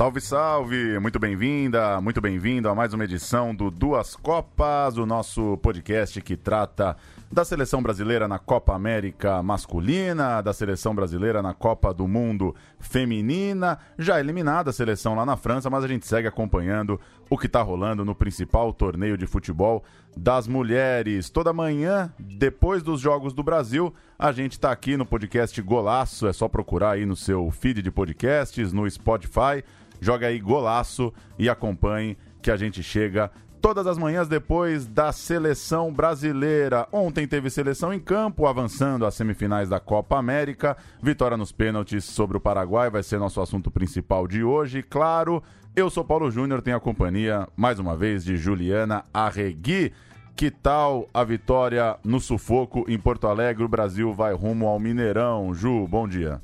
Salve, salve! Muito bem-vinda, muito bem-vindo a mais uma edição do Duas Copas, o nosso podcast que trata da seleção brasileira na Copa América masculina, da seleção brasileira na Copa do Mundo feminina, já eliminada a seleção lá na França, mas a gente segue acompanhando o que está rolando no principal torneio de futebol das mulheres. Toda manhã, depois dos Jogos do Brasil, a gente está aqui no podcast Golaço, é só procurar aí no seu feed de podcasts, no Spotify, joga aí Golaço e acompanhe que a gente chega todas as manhãs depois da seleção brasileira. Ontem teve seleção em campo, avançando às semifinais da Copa América. Vitória nos pênaltis sobre o Paraguai vai ser nosso assunto principal de hoje. Claro, eu sou Paulo Júnior, tenho a companhia, mais uma vez, de Juliana Arregui. Que tal a vitória no sufoco em Porto Alegre? O Brasil vai rumo ao Mineirão. Ju, bom dia.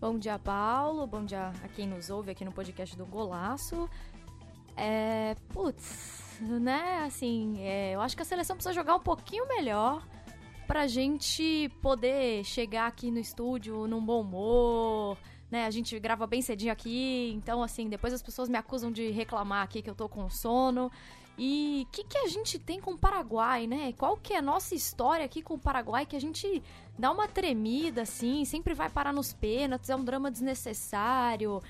Bom dia, Paulo. Bom dia a quem nos ouve aqui no podcast do Golaço. É, putz, né? Assim, é, eu acho que a seleção precisa jogar um pouquinho melhor pra gente poder chegar aqui no estúdio num bom humor, né? A gente grava bem cedinho aqui, então assim, depois as pessoas me acusam de reclamar aqui que eu tô com sono. E o que, que a gente tem com o Paraguai, né? Qual que é a nossa história aqui com o Paraguai que a gente dá uma tremida, assim, sempre vai parar nos pênaltis, é um drama desnecessário.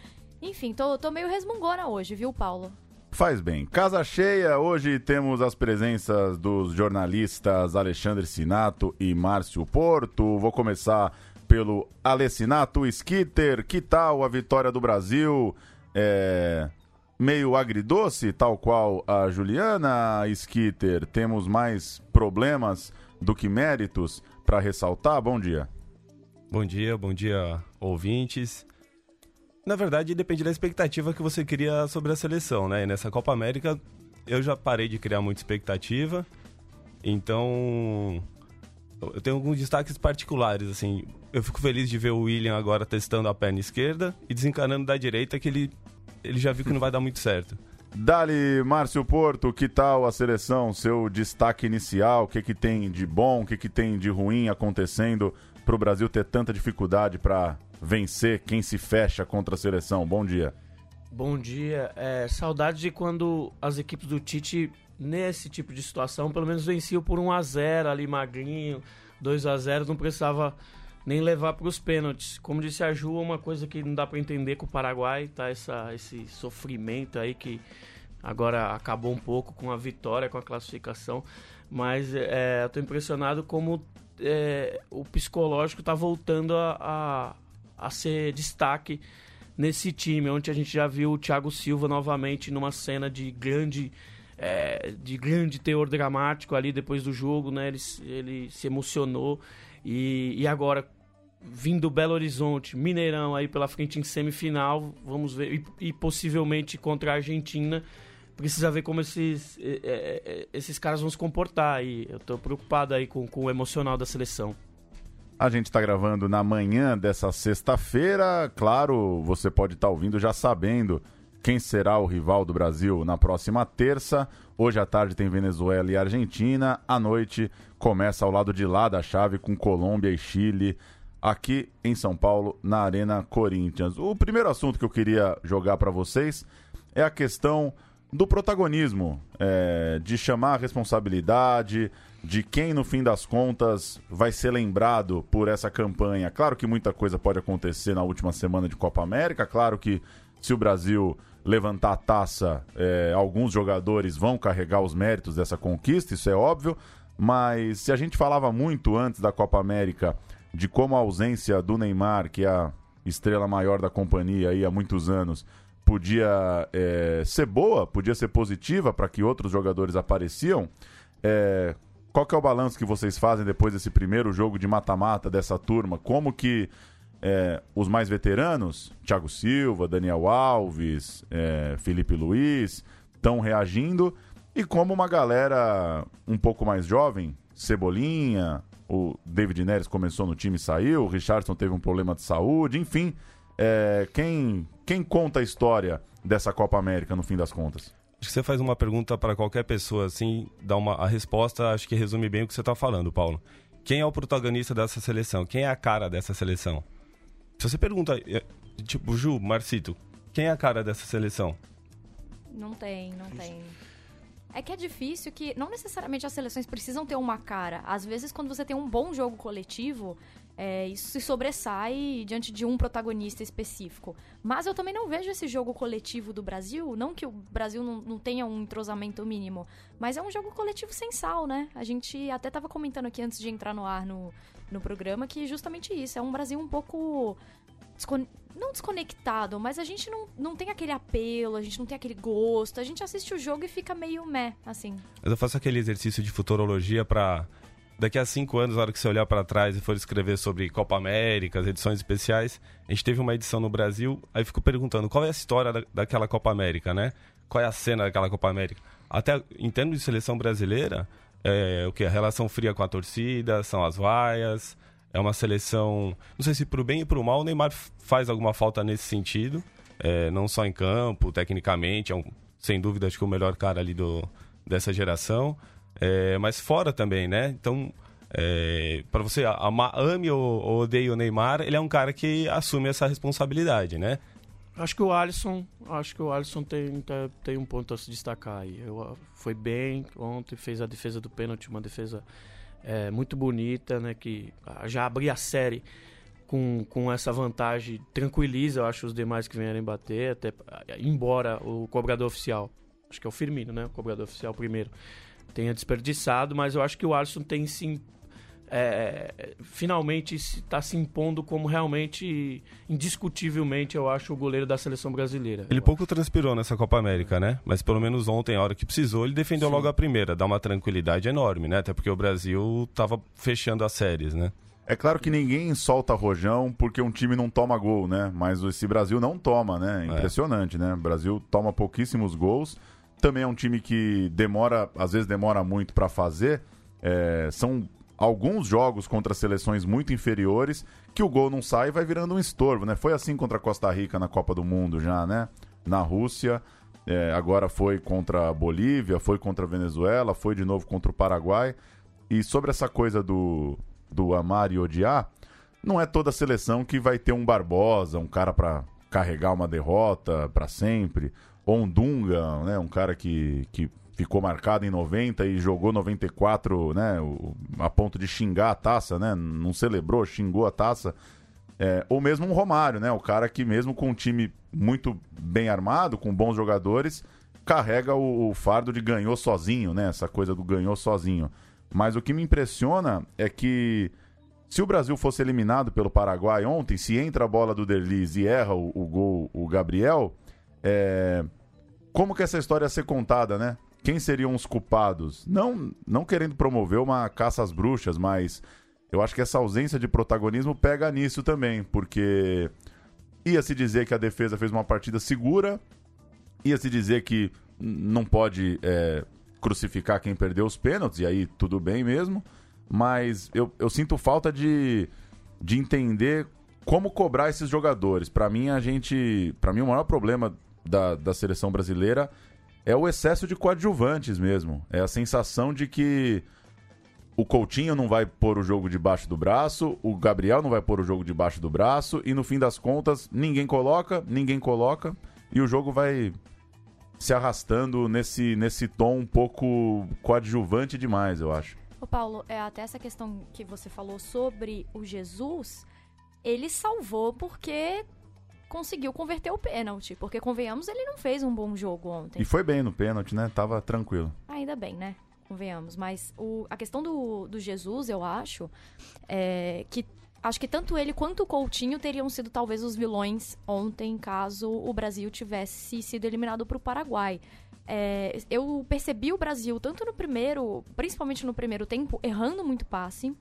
Enfim, tô, tô meio resmungona hoje, viu, Paulo? Faz bem. Casa cheia, hoje temos as presenças dos jornalistas Alexandre Sinato e Márcio Porto. Vou começar pelo Alessinato Skitter. Que tal a vitória do Brasil? É... Meio agridoce, tal qual a Juliana Skitter. Temos mais problemas do que méritos para ressaltar? Bom dia. Bom dia, bom dia, ouvintes. Na verdade, depende da expectativa que você cria sobre a seleção, né? E nessa Copa América, eu já parei de criar muita expectativa. Então, eu tenho alguns destaques particulares, assim. Eu fico feliz de ver o William agora testando a perna esquerda e desencanando da direita, que ele, ele já viu que não vai dar muito certo. Dali, Márcio Porto, que tal a seleção? Seu destaque inicial, o que, que tem de bom, o que, que tem de ruim acontecendo para o Brasil ter tanta dificuldade para vencer quem se fecha contra a seleção? Bom dia. Bom dia. É, saudade de quando as equipes do Tite, nesse tipo de situação, pelo menos venciam por 1 a 0 ali magrinho, 2 a 0 não precisava nem levar para os pênaltis. Como disse a Ju, uma coisa que não dá para entender com o Paraguai, tá? Essa, esse sofrimento aí que agora acabou um pouco com a vitória, com a classificação, mas é, eu tô impressionado como é, o psicológico está voltando a, a, a, ser destaque nesse time, onde a gente já viu o Thiago Silva novamente numa cena de grande é, de grande teor dramático ali depois do jogo, né? Ele, ele se emocionou e, e agora vindo Belo Horizonte, Mineirão aí pela frente em semifinal, vamos ver e, e possivelmente contra a Argentina precisa ver como esses, esses caras vão se comportar. E eu tô preocupado aí com, com o emocional da seleção. A gente está gravando na manhã dessa sexta-feira. Claro, você pode estar tá ouvindo já sabendo quem será o rival do Brasil na próxima terça. Hoje à tarde tem Venezuela e Argentina. À noite começa ao lado de lá da chave com Colômbia e Chile. Aqui em São Paulo, na Arena Corinthians. O primeiro assunto que eu queria jogar para vocês é a questão do protagonismo, é, de chamar a responsabilidade, de quem no fim das contas vai ser lembrado por essa campanha. Claro que muita coisa pode acontecer na última semana de Copa América, claro que se o Brasil levantar a taça, é, alguns jogadores vão carregar os méritos dessa conquista, isso é óbvio, mas se a gente falava muito antes da Copa América de como a ausência do Neymar, que é a estrela maior da companhia aí há muitos anos, podia é, ser boa, podia ser positiva para que outros jogadores apareciam. É, qual que é o balanço que vocês fazem depois desse primeiro jogo de mata-mata dessa turma? Como que é, os mais veteranos, Thiago Silva, Daniel Alves, é, Felipe Luiz, estão reagindo e como uma galera um pouco mais jovem, Cebolinha, o David Neres começou no time e saiu, o Richardson teve um problema de saúde, enfim, é, quem, quem conta a história dessa Copa América no fim das contas? Acho que você faz uma pergunta para qualquer pessoa, assim, dá uma, a resposta acho que resume bem o que você está falando, Paulo. Quem é o protagonista dessa seleção? Quem é a cara dessa seleção? Se você pergunta, é, tipo, Ju, Marcito, Quem é a cara dessa seleção? Não tem, não tem. É que é difícil que não necessariamente as seleções precisam ter uma cara. Às vezes, quando você tem um bom jogo coletivo, é, isso se sobressai diante de um protagonista específico. Mas eu também não vejo esse jogo coletivo do Brasil, não que o Brasil não, não tenha um entrosamento mínimo, mas é um jogo coletivo sem sal, né? A gente até estava comentando aqui antes de entrar no ar no, no programa que justamente isso, é um Brasil um pouco não desconectado, mas a gente não, não tem aquele apelo, a gente não tem aquele gosto, a gente assiste o jogo e fica meio meh, assim. Mas eu faço aquele exercício de futurologia para daqui a cinco anos, na hora que você olhar para trás e for escrever sobre Copa América, as edições especiais, a gente teve uma edição no Brasil, aí fico perguntando qual é a história da, daquela Copa América, né? Qual é a cena daquela Copa América? Até em termos de seleção brasileira, é, o que? A relação fria com a torcida, são as vaias, é uma seleção, não sei se pro bem e pro mal, o Neymar faz alguma falta nesse sentido, é, não só em campo, tecnicamente, é um, sem dúvida acho que o melhor cara ali do, dessa geração, é, mas fora também, né? Então, é, para você amar, ame ou, ou odeie o Neymar, ele é um cara que assume essa responsabilidade, né? Acho que o Alisson, acho que o Alisson tem, tem um ponto a se destacar aí. Eu, foi bem ontem, fez a defesa do pênalti, uma defesa é, muito bonita, né? Que já abrir a série com, com essa vantagem tranquiliza, eu acho, os demais que vierem bater, até embora o cobrador oficial, acho que é o Firmino, né? O cobrador oficial primeiro, tenha desperdiçado, mas eu acho que o Alisson tem sim é, finalmente está se impondo como realmente, indiscutivelmente, eu acho, o goleiro da seleção brasileira. Ele pouco transpirou nessa Copa América, né? Mas pelo menos ontem, a hora que precisou, ele defendeu Sim. logo a primeira. Dá uma tranquilidade enorme, né? Até porque o Brasil estava fechando as séries, né? É claro que ninguém solta rojão porque um time não toma gol, né? Mas esse Brasil não toma, né? É. Impressionante, é. né? O Brasil toma pouquíssimos gols. Também é um time que demora, às vezes demora muito para fazer. É, são alguns jogos contra seleções muito inferiores que o gol não sai e vai virando um estorvo, né? Foi assim contra a Costa Rica na Copa do Mundo já, né? Na Rússia, é, agora foi contra a Bolívia, foi contra a Venezuela, foi de novo contra o Paraguai. E sobre essa coisa do, do amar e odiar, não é toda seleção que vai ter um Barbosa, um cara para carregar uma derrota para sempre, ou um Dunga, né? Um cara que, que ficou marcado em 90 e jogou 94, né, a ponto de xingar a taça, né, não celebrou, xingou a taça. É, ou mesmo um Romário, né, o cara que mesmo com um time muito bem armado, com bons jogadores, carrega o, o fardo de ganhou sozinho, né, essa coisa do ganhou sozinho. Mas o que me impressiona é que se o Brasil fosse eliminado pelo Paraguai ontem, se entra a bola do Derlis e erra o, o gol o Gabriel, é... como que essa história ia ser contada, né? Quem seriam os culpados? Não, não querendo promover uma caça às bruxas, mas eu acho que essa ausência de protagonismo pega nisso também, porque ia se dizer que a defesa fez uma partida segura, ia se dizer que não pode é, crucificar quem perdeu os pênaltis, e aí tudo bem mesmo, mas eu, eu sinto falta de, de entender como cobrar esses jogadores. Para mim, a gente. para mim, o maior problema da, da seleção brasileira é o excesso de coadjuvantes mesmo. É a sensação de que o Coutinho não vai pôr o jogo debaixo do braço, o Gabriel não vai pôr o jogo debaixo do braço, e no fim das contas, ninguém coloca, ninguém coloca, e o jogo vai se arrastando nesse, nesse tom um pouco coadjuvante demais, eu acho. Ô Paulo, é até essa questão que você falou sobre o Jesus, ele salvou porque conseguiu converter o pênalti. Porque, convenhamos, ele não fez um bom jogo ontem. E foi bem no pênalti, né? Tava tranquilo. Ainda bem, né? Convenhamos. Mas o, a questão do, do Jesus, eu acho, é que acho que tanto ele quanto o Coutinho teriam sido talvez os vilões ontem, caso o Brasil tivesse sido eliminado para o Paraguai. É, eu percebi o Brasil, tanto no primeiro, principalmente no primeiro tempo, errando muito passe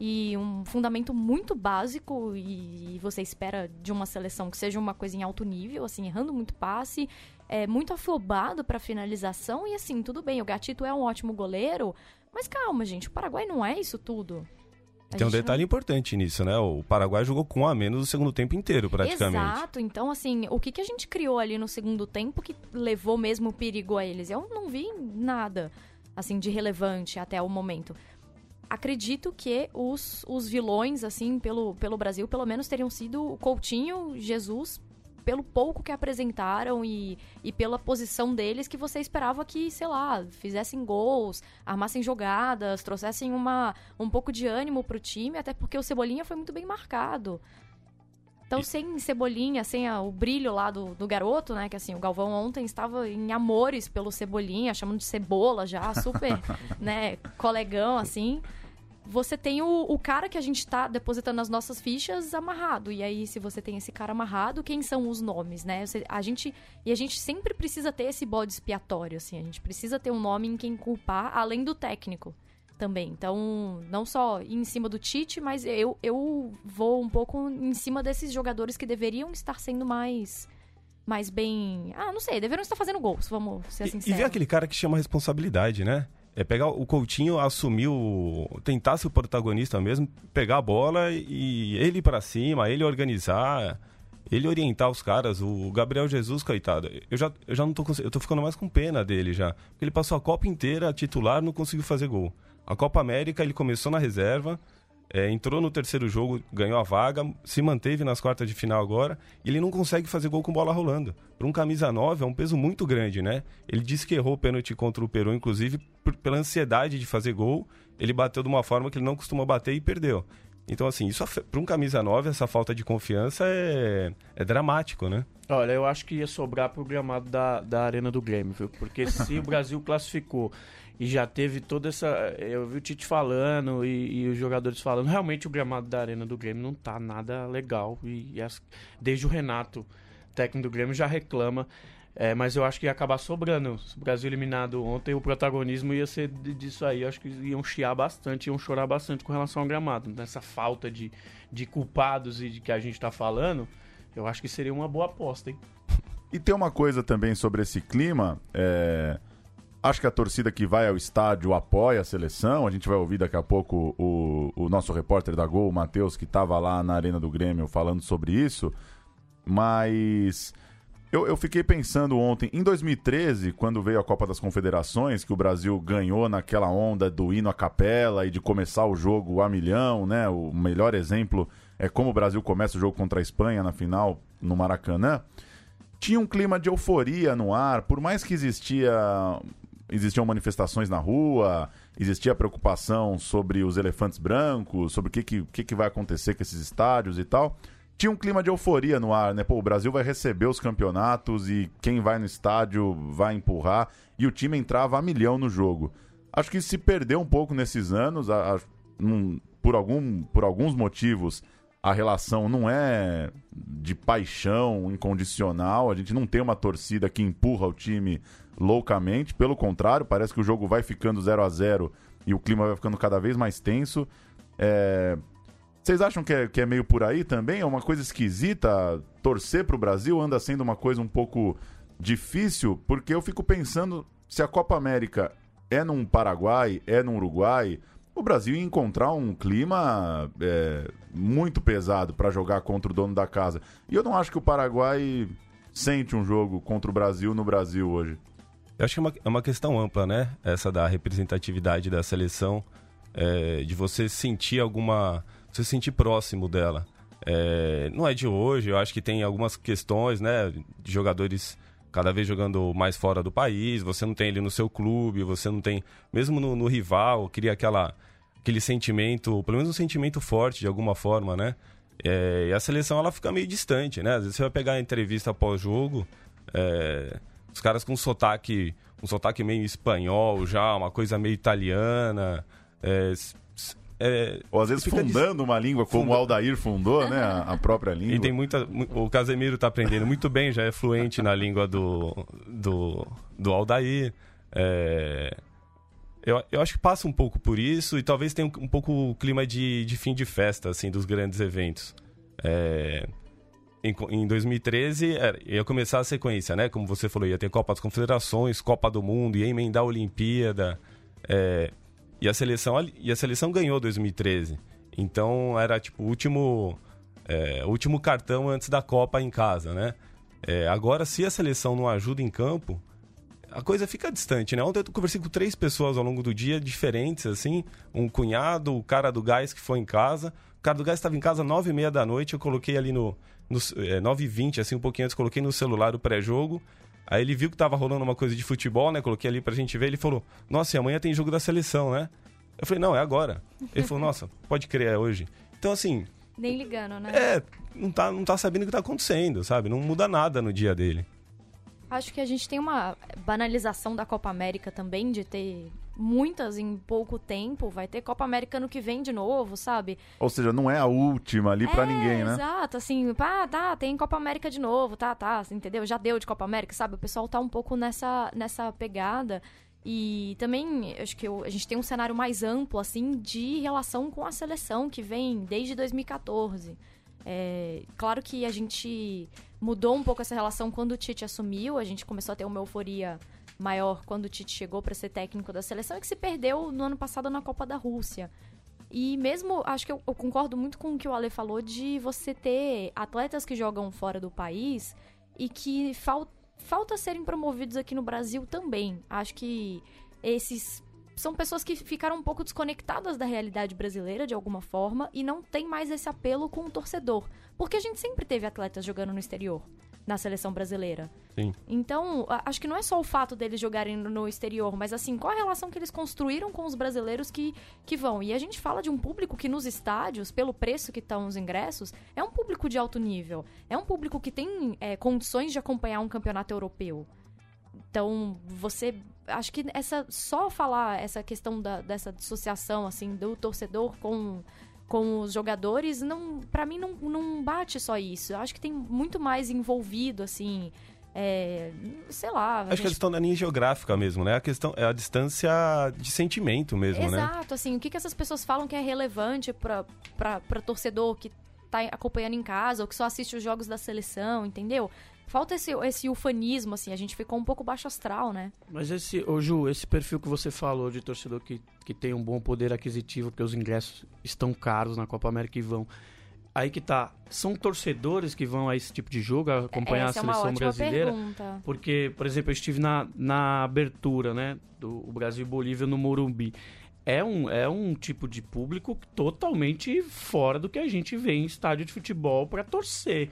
e um fundamento muito básico e você espera de uma seleção que seja uma coisa em alto nível, assim, errando muito passe, é muito afobado para finalização e assim, tudo bem, o Gatito é um ótimo goleiro, mas calma, gente, o Paraguai não é isso tudo. A Tem um detalhe não... importante nisso, né? O Paraguai jogou com um a menos o segundo tempo inteiro, praticamente. Exato. Então, assim, o que, que a gente criou ali no segundo tempo que levou mesmo o perigo a eles? Eu não vi nada, assim, de relevante até o momento acredito que os, os vilões, assim, pelo, pelo Brasil, pelo menos teriam sido o Coutinho, Jesus, pelo pouco que apresentaram e, e pela posição deles que você esperava que, sei lá, fizessem gols, armassem jogadas, trouxessem uma, um pouco de ânimo pro time, até porque o Cebolinha foi muito bem marcado. Então, sem Cebolinha, sem a, o brilho lá do, do garoto, né? Que assim, o Galvão ontem estava em amores pelo Cebolinha, chamando de cebola já, super, né, colegão, assim você tem o, o, cara que a gente tá depositando as nossas fichas amarrado. E aí, se você tem esse cara amarrado, quem são os nomes, né? A gente, e a gente sempre precisa ter esse bode expiatório, assim. A gente precisa ter um nome em quem culpar, além do técnico também. Então, não só em cima do Tite, mas eu, eu vou um pouco em cima desses jogadores que deveriam estar sendo mais mais bem. Ah, não sei, deveriam estar fazendo gols, vamos ser sinceros. E, e ver aquele cara que chama responsabilidade, né? É pegar o Coutinho, assumir o. tentar ser o protagonista mesmo, pegar a bola e ele ir pra cima, ele organizar, ele orientar os caras. O Gabriel Jesus, coitado, eu já, eu já não tô. Eu tô ficando mais com pena dele já. Porque ele passou a Copa inteira titular não conseguiu fazer gol. A Copa América ele começou na reserva é, entrou no terceiro jogo, ganhou a vaga, se manteve nas quartas de final agora, e ele não consegue fazer gol com bola rolando. Para um camisa 9 é um peso muito grande, né? Ele disse que errou o pênalti contra o Peru, inclusive por, pela ansiedade de fazer gol, ele bateu de uma forma que ele não costuma bater e perdeu. Então, assim, isso para um camisa 9, essa falta de confiança é, é dramático, né? Olha, eu acho que ia sobrar pro gramado da, da Arena do Grêmio, viu? Porque se o Brasil classificou e já teve toda essa. Eu vi o Tite falando e, e, os jogadores falando. Realmente o gramado da Arena do Grêmio não tá nada legal. E, e as, desde o Renato, técnico do Grêmio, já reclama. É, mas eu acho que ia acabar sobrando. Se o Brasil eliminado ontem, o protagonismo ia ser disso aí. Eu acho que iam chiar bastante, iam chorar bastante com relação ao gramado. Nessa falta de, de culpados e de que a gente está falando, eu acho que seria uma boa aposta, hein? E tem uma coisa também sobre esse clima. É Acho que a torcida que vai ao estádio apoia a seleção. A gente vai ouvir daqui a pouco o, o nosso repórter da Gol, o Matheus, que estava lá na Arena do Grêmio falando sobre isso. Mas eu, eu, fiquei pensando ontem, em 2013, quando veio a Copa das Confederações, que o Brasil ganhou naquela onda do hino à capela e de começar o jogo a milhão, né? O melhor exemplo é como o Brasil começa o jogo contra a Espanha na final no Maracanã. Tinha um clima de euforia no ar, por mais que existia existiam manifestações na rua, existia preocupação sobre os elefantes brancos, sobre o que, que, que, que vai acontecer com esses estádios e tal. Tinha um clima de euforia no ar, né? Pô, o Brasil vai receber os campeonatos e quem vai no estádio vai empurrar. E o time entrava a milhão no jogo. Acho que se perdeu um pouco nesses anos, a, a, um, por, algum, por alguns motivos a relação não é de paixão incondicional, a gente não tem uma torcida que empurra o time loucamente, pelo contrário, parece que o jogo vai ficando 0 a 0 e o clima vai ficando cada vez mais tenso. É... Vocês acham que é, que é meio por aí também? É uma coisa esquisita? Torcer para o Brasil anda sendo uma coisa um pouco difícil, porque eu fico pensando se a Copa América é num Paraguai, é num Uruguai, o Brasil ia encontrar um clima é, muito pesado para jogar contra o dono da casa. E eu não acho que o Paraguai sente um jogo contra o Brasil no Brasil hoje. Eu acho que é uma, é uma questão ampla, né? Essa da representatividade da seleção, é, de você sentir alguma. você sentir próximo dela. É, não é de hoje, eu acho que tem algumas questões, né? De jogadores cada vez jogando mais fora do país, você não tem ele no seu clube, você não tem, mesmo no, no rival, cria aquela, aquele sentimento, pelo menos um sentimento forte de alguma forma, né? É, e a seleção ela fica meio distante, né? Às vezes você vai pegar a entrevista pós-jogo, é, os caras com um sotaque, um sotaque meio espanhol já, uma coisa meio italiana. É, é, Ou às vezes fundando uma língua como Funda... o Aldair fundou, né? A, a, própria língua. E tem muita. O Casemiro está aprendendo muito bem, já é fluente na língua do, do, do Aldair. É, eu, eu acho que passa um pouco por isso e talvez tenha um, um pouco o clima de, de fim de festa, assim, dos grandes eventos. É, em, em 2013 era, ia começar a sequência, né? Como você falou, ia ter Copa das Confederações, Copa do Mundo, ia emendar a Olimpíada. É, e a seleção e a seleção ganhou 2013. Então era tipo o último é, último cartão antes da Copa em casa, né? É, agora se a seleção não ajuda em campo, a coisa fica distante, né? Ontem eu conversei com três pessoas ao longo do dia, diferentes, assim. Um cunhado, o cara do gás que foi em casa. O cara do gás estava em casa às nove e meia da noite, eu coloquei ali no, no é, 9h20, assim, um pouquinho antes, coloquei no celular o pré-jogo. Aí ele viu que tava rolando uma coisa de futebol, né? Coloquei ali pra gente ver. Ele falou: Nossa, e amanhã tem jogo da seleção, né? Eu falei: Não, é agora. Ele falou: Nossa, pode crer, é hoje. Então, assim. Nem ligando, né? É, não tá, não tá sabendo o que tá acontecendo, sabe? Não muda nada no dia dele. Acho que a gente tem uma banalização da Copa América também, de ter muitas em pouco tempo. Vai ter Copa América ano que vem de novo, sabe? Ou seja, não é a última ali para é, ninguém, né? Exato, assim, pá, tá, tem Copa América de novo, tá, tá, entendeu? Já deu de Copa América, sabe? O pessoal tá um pouco nessa, nessa pegada. E também, acho que eu, a gente tem um cenário mais amplo, assim, de relação com a seleção que vem desde 2014. É, claro que a gente mudou um pouco essa relação quando o Tite assumiu, a gente começou a ter uma euforia maior quando o Tite chegou para ser técnico da seleção e que se perdeu no ano passado na Copa da Rússia. E mesmo, acho que eu, eu, concordo muito com o que o Ale falou de você ter atletas que jogam fora do país e que fal, falta serem promovidos aqui no Brasil também. Acho que esses são pessoas que ficaram um pouco desconectadas da realidade brasileira de alguma forma e não tem mais esse apelo com o torcedor. Porque a gente sempre teve atletas jogando no exterior na seleção brasileira. Sim. Então, acho que não é só o fato deles jogarem no exterior, mas assim, qual a relação que eles construíram com os brasileiros que, que vão? E a gente fala de um público que nos estádios, pelo preço que estão os ingressos, é um público de alto nível. É um público que tem é, condições de acompanhar um campeonato europeu. Então, você. Acho que essa. Só falar essa questão da, dessa dissociação, assim, do torcedor com com os jogadores, não, para mim não, não bate só isso. Eu acho que tem muito mais envolvido, assim. É, sei lá. Acho gente... que a questão da linha geográfica mesmo, né? A questão é a distância de sentimento mesmo, Exato, né? Exato, assim, o que, que essas pessoas falam que é relevante para torcedor que tá acompanhando em casa ou que só assiste os jogos da seleção, entendeu? Falta esse, esse ufanismo, assim, a gente ficou um pouco baixo astral, né? Mas esse, ô Ju, esse perfil que você falou de torcedor que, que tem um bom poder aquisitivo, porque os ingressos estão caros na Copa América e vão. Aí que tá, são torcedores que vão a esse tipo de jogo, acompanhar Essa a seleção é uma brasileira? Pergunta. Porque, por exemplo, eu estive na, na abertura, né, do Brasil e Bolívia no Morumbi. É um, é um tipo de público totalmente fora do que a gente vê em estádio de futebol para torcer.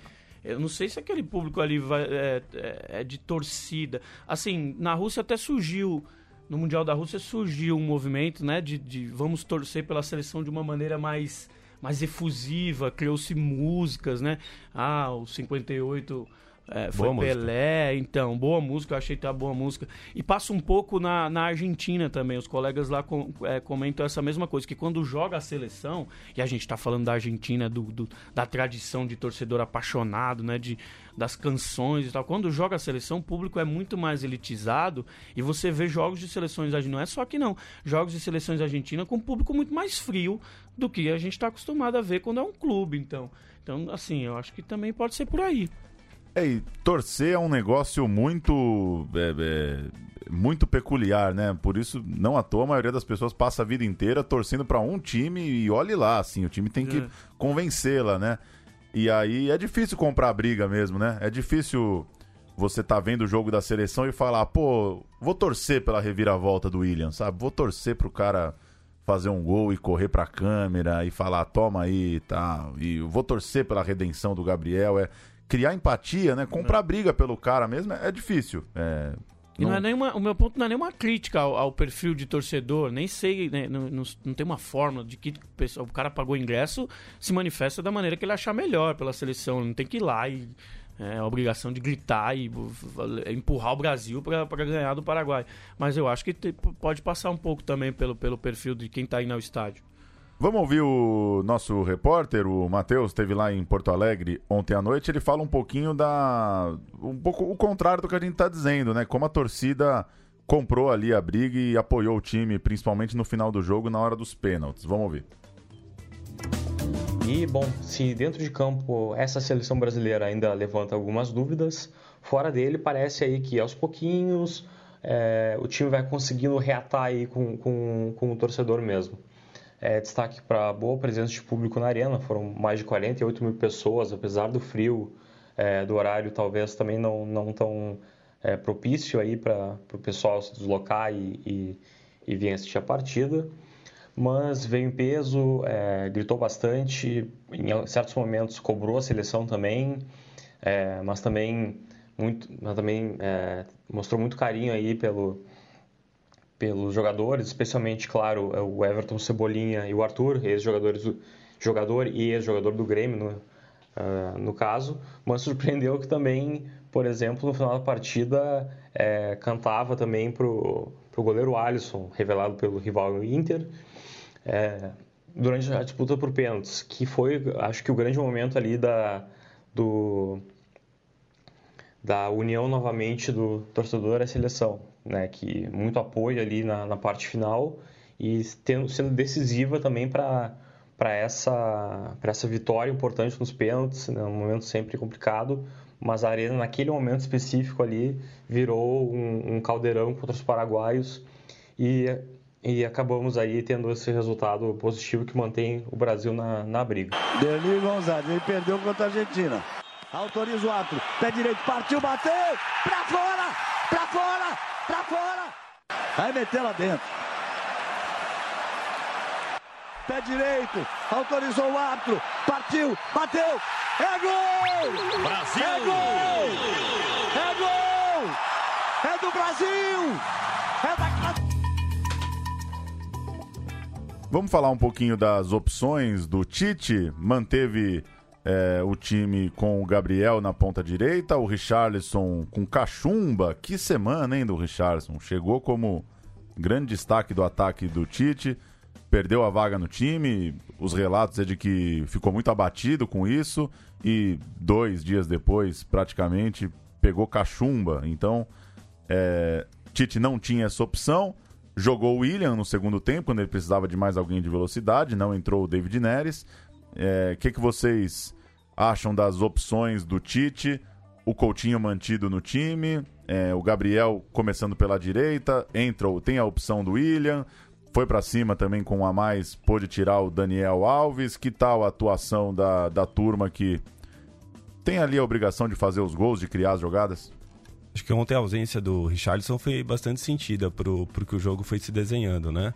Eu não sei se aquele público ali vai, é, é, é, de torcida. Assim, na Rússia até surgiu, no Mundial da Rússia surgiu um movimento, né, de, de vamos torcer pela seleção de uma maneira mais, mais efusiva, criou-se músicas, né? Ah, o 58 é, foi boa Pelé, música. então, boa música, eu achei que tá boa música. E passa um pouco na, na Argentina também, os colegas lá com, é, comentam essa mesma coisa, que quando joga a seleção, e a gente tá falando da Argentina, do, do, da tradição de torcedor apaixonado, né, de, das canções e tal, quando joga a seleção, o público é muito mais elitizado, e você vê jogos de seleções argentinas, não é só aqui não, jogos de seleções argentinas com um público muito mais frio do que a gente está acostumado a ver quando é um clube, então. Então, assim, eu acho que também pode ser por aí. É, e torcer é um negócio muito. É, é, muito peculiar, né? Por isso, não à toa, a maioria das pessoas passa a vida inteira torcendo para um time e olhe lá, assim, o time tem que é. convencê-la, né? E aí é difícil comprar briga mesmo, né? É difícil você tá vendo o jogo da seleção e falar, pô, vou torcer pela reviravolta do William, sabe? Vou torcer pro cara fazer um gol e correr pra câmera e falar, toma aí e tal. E vou torcer pela redenção do Gabriel. É, criar empatia, né? Comprar briga pelo cara mesmo é, é difícil. É, não... não é nenhuma, o meu ponto não é nenhuma crítica ao, ao perfil de torcedor, nem sei, né, não, não, não, tem uma fórmula de que o cara pagou ingresso, se manifesta da maneira que ele achar melhor pela seleção, não tem que ir lá e é a obrigação de gritar e empurrar o Brasil para ganhar do Paraguai. Mas eu acho que te, pode passar um pouco também pelo, pelo perfil de quem está indo ao estádio. Vamos ouvir o nosso repórter, o Matheus, esteve lá em Porto Alegre ontem à noite. Ele fala um pouquinho da. um pouco o contrário do que a gente está dizendo, né? Como a torcida comprou ali a briga e apoiou o time, principalmente no final do jogo, na hora dos pênaltis. Vamos ouvir. E, bom, se dentro de campo essa seleção brasileira ainda levanta algumas dúvidas, fora dele parece aí que aos pouquinhos é, o time vai conseguindo reatar aí com, com, com o torcedor mesmo. É, destaque para a boa presença de público na arena, foram mais de 48 mil pessoas, apesar do frio, é, do horário talvez também não, não tão é, propício aí para o pessoal se deslocar e, e, e vir assistir a partida. Mas veio em peso, é, gritou bastante, em certos momentos cobrou a seleção também, é, mas também, muito, mas também é, mostrou muito carinho aí pelo, pelos jogadores, especialmente, claro, o Everton Cebolinha e o Arthur, ex-jogadores do jogador e ex-jogador do Grêmio, no, uh, no caso, mas surpreendeu que também por exemplo, no final da partida é, cantava também pro, pro goleiro Alisson, revelado pelo rival Inter, é, durante a disputa por pênaltis, que foi, acho que o grande momento ali da, do, da união novamente do torcedor à seleção, né, que muito apoio ali na, na parte final e tendo, sendo decisiva também para para essa, essa vitória importante nos pênaltis, né, um momento sempre complicado, mas a arena naquele momento específico ali virou um, um caldeirão contra os paraguaios e, e acabamos aí tendo esse resultado positivo que mantém o Brasil na, na briga. Denis Gonzalez, ele perdeu contra a Argentina. Autoriza o ato, pé direito, partiu, bateu, pra fora, pra fora, pra fora. Vai meter lá dentro. Pé direito, autorizou o árbitro, partiu, bateu, é gol! Brasil! É gol! É gol! É do Brasil! É da Vamos falar um pouquinho das opções do Tite. Manteve é, o time com o Gabriel na ponta direita, o Richarlison com cachumba. Que semana, hein, do Richarlison? Chegou como grande destaque do ataque do Tite perdeu a vaga no time. Os relatos é de que ficou muito abatido com isso e dois dias depois, praticamente, pegou cachumba. Então, é, Tite não tinha essa opção. Jogou o William no segundo tempo, quando ele precisava de mais alguém de velocidade. Não entrou o David Neres. O é, que, que vocês acham das opções do Tite? O Coutinho mantido no time, é, o Gabriel começando pela direita, entra, tem a opção do William, foi para cima também com um a mais, pôde tirar o Daniel Alves. Que tal a atuação da, da turma que tem ali a obrigação de fazer os gols, de criar as jogadas? Acho que ontem a ausência do Richarlison foi bastante sentida pro, pro que o jogo foi se desenhando, né?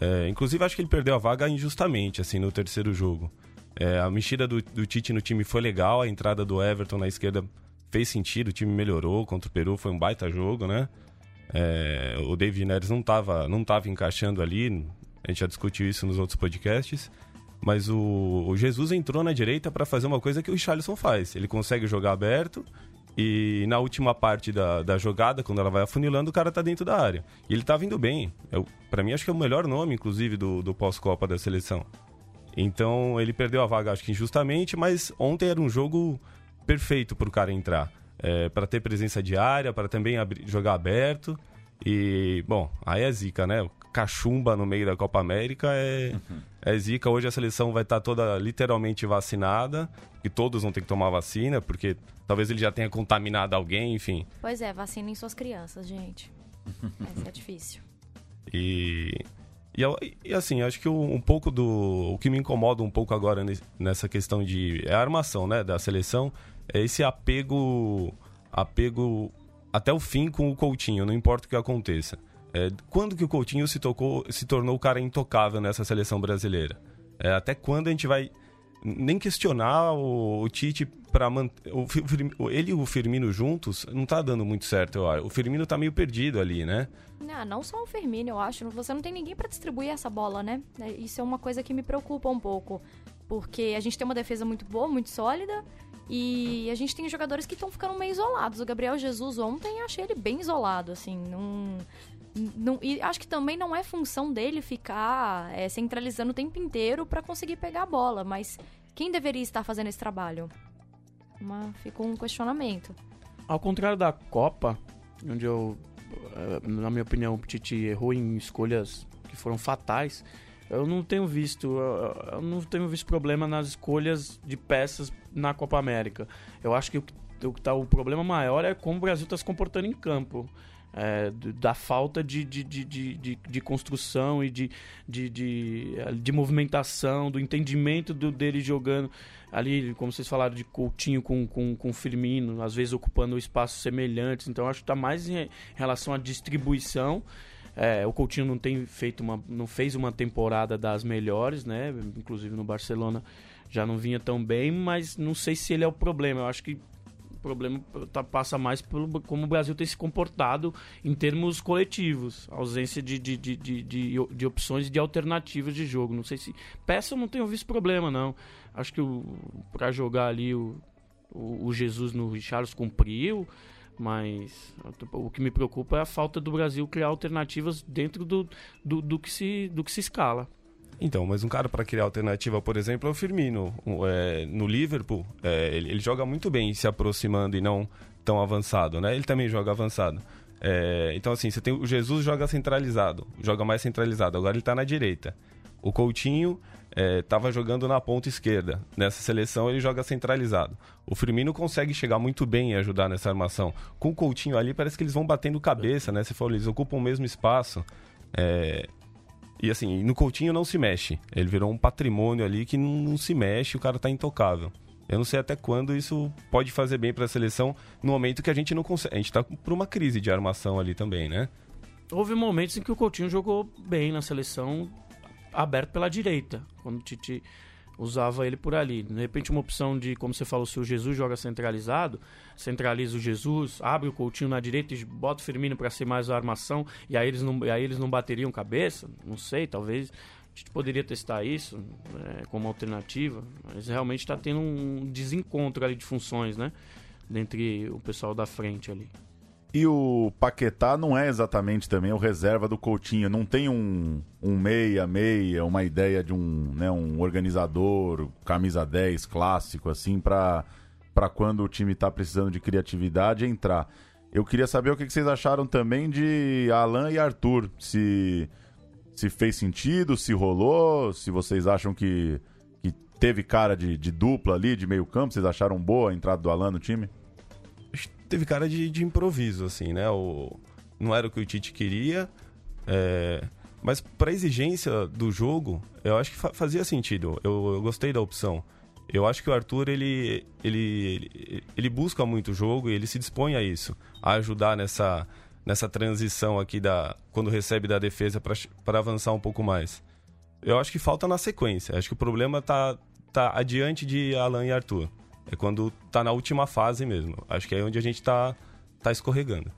É, inclusive, acho que ele perdeu a vaga injustamente, assim, no terceiro jogo. É, a mexida do, do Tite no time foi legal, a entrada do Everton na esquerda fez sentido, o time melhorou contra o Peru, foi um baita jogo, né? É, o David Neres não estava não tava encaixando ali, a gente já discutiu isso nos outros podcasts. Mas o, o Jesus entrou na direita para fazer uma coisa que o Richarlison faz. Ele consegue jogar aberto e na última parte da, da jogada, quando ela vai afunilando, o cara tá dentro da área. E ele tá vindo bem. É, para mim, acho que é o melhor nome, inclusive, do, do pós-Copa da seleção. Então, ele perdeu a vaga, acho que injustamente, mas ontem era um jogo perfeito pro cara entrar é, para ter presença diária, para também abrir, jogar aberto. E, bom, aí é zica, né? Cachumba no meio da Copa América é, uhum. é zica. Hoje a seleção vai estar tá toda literalmente vacinada, e todos vão ter que tomar vacina, porque talvez ele já tenha contaminado alguém, enfim. Pois é, vacinem suas crianças, gente. Essa é difícil. E, e, e, assim, acho que um pouco do. O que me incomoda um pouco agora nessa questão de. É a armação, né? Da seleção é esse apego, apego até o fim com o Coutinho, não importa o que aconteça. É, quando que o Coutinho se, tocou, se tornou o cara intocável nessa seleção brasileira? É, até quando a gente vai nem questionar o, o Tite para manter. Ele e o Firmino juntos não tá dando muito certo, eu acho. O Firmino tá meio perdido ali, né? Não, não só o Firmino, eu acho. Você não tem ninguém para distribuir essa bola, né? É, isso é uma coisa que me preocupa um pouco. Porque a gente tem uma defesa muito boa, muito sólida. E a gente tem jogadores que estão ficando meio isolados. O Gabriel Jesus ontem achei ele bem isolado, assim, não. Não, e acho que também não é função dele ficar é, centralizando o tempo inteiro para conseguir pegar a bola, mas quem deveria estar fazendo esse trabalho? Uma, ficou um questionamento. Ao contrário da Copa, onde eu, eh, na minha opinião, o Tite errou em escolhas que foram fatais, eu não tenho visto, eu não tenho visto problema nas escolhas de peças na Copa América. Eu acho que o, o, tá, o problema maior é como o Brasil está se comportando em campo. É, da falta de, de, de, de, de, construção e de, de, de, de movimentação, do entendimento do, dele jogando ali, como vocês falaram, de Coutinho com, com, com Firmino, às vezes ocupando espaços semelhantes. Então acho que está mais em relação à distribuição. É, o Coutinho não tem feito uma, não fez uma temporada das melhores, né? Inclusive no Barcelona já não vinha tão bem, mas não sei se ele é o problema. Eu acho que o problema tá, passa mais pelo como o Brasil tem se comportado em termos coletivos. Ausência de, de, de, de, de, de opções e de alternativas de jogo. Não sei se. Peça eu não tenho visto problema, não. Acho que para jogar ali o, o, o, Jesus no Richards cumpriu. Mas o que me preocupa é a falta do Brasil criar alternativas dentro do, do, do, que, se, do que se escala. Então, mas um cara para criar alternativa, por exemplo, é o Firmino. É, no Liverpool, é, ele, ele, joga muito bem se aproximando e não tão avançado, né? Ele também joga avançado. É, então, assim, você tem o Jesus joga centralizado, joga mais centralizado. Agora ele está na direita. O Coutinho estava é, jogando na ponta esquerda. Nessa seleção ele joga centralizado. O Firmino consegue chegar muito bem e ajudar nessa armação. Com o Coutinho ali parece que eles vão batendo cabeça, né? Você falou, eles ocupam o mesmo espaço. É, e assim, no Coutinho não se mexe. Ele virou um patrimônio ali que não, não se mexe, o cara tá intocável. Eu não sei até quando isso pode fazer bem para a seleção no momento que a gente não consegue. A gente tá por uma crise de armação ali também, né? Houve momentos em que o Coutinho jogou bem na seleção, aberto pela direita, quando o Tite usava ele por ali. De repente, uma opção de, como você falou, se o Jesus joga centralizado, centraliza o Jesus, abre o Coutinho na direita e bota o Firmino para ser mais a armação, e aí eles não, aí eles não bateriam cabeça? Não sei, talvez. A gente poderia testar isso né, como alternativa, mas realmente está tendo um desencontro ali de funções, né? Entre o pessoal da frente ali. E o Paquetá não é exatamente também o reserva do Coutinho. Não tem um, um meia-meia, uma ideia de um, né, um organizador, camisa 10 clássico, assim, para quando o time está precisando de criatividade entrar. Eu queria saber o que vocês acharam também de Alan e Arthur. Se, se fez sentido, se rolou, se vocês acham que, que teve cara de, de dupla ali, de meio campo. Vocês acharam boa a entrada do Alan no time? Teve cara de, de improviso, assim, né? O, não era o que o Tite queria. É, mas para exigência do jogo, eu acho que fa fazia sentido. Eu, eu, gostei da opção. Eu acho que o Arthur ele, ele, ele busca muito o jogo e ele se dispõe a isso, a ajudar nessa, nessa transição aqui da quando recebe da defesa para avançar um pouco mais. Eu acho que falta na sequência. Acho que o problema tá, tá adiante de Alan e Arthur. É quando tá na última fase mesmo. Acho que é onde a gente tá, tá escorregando.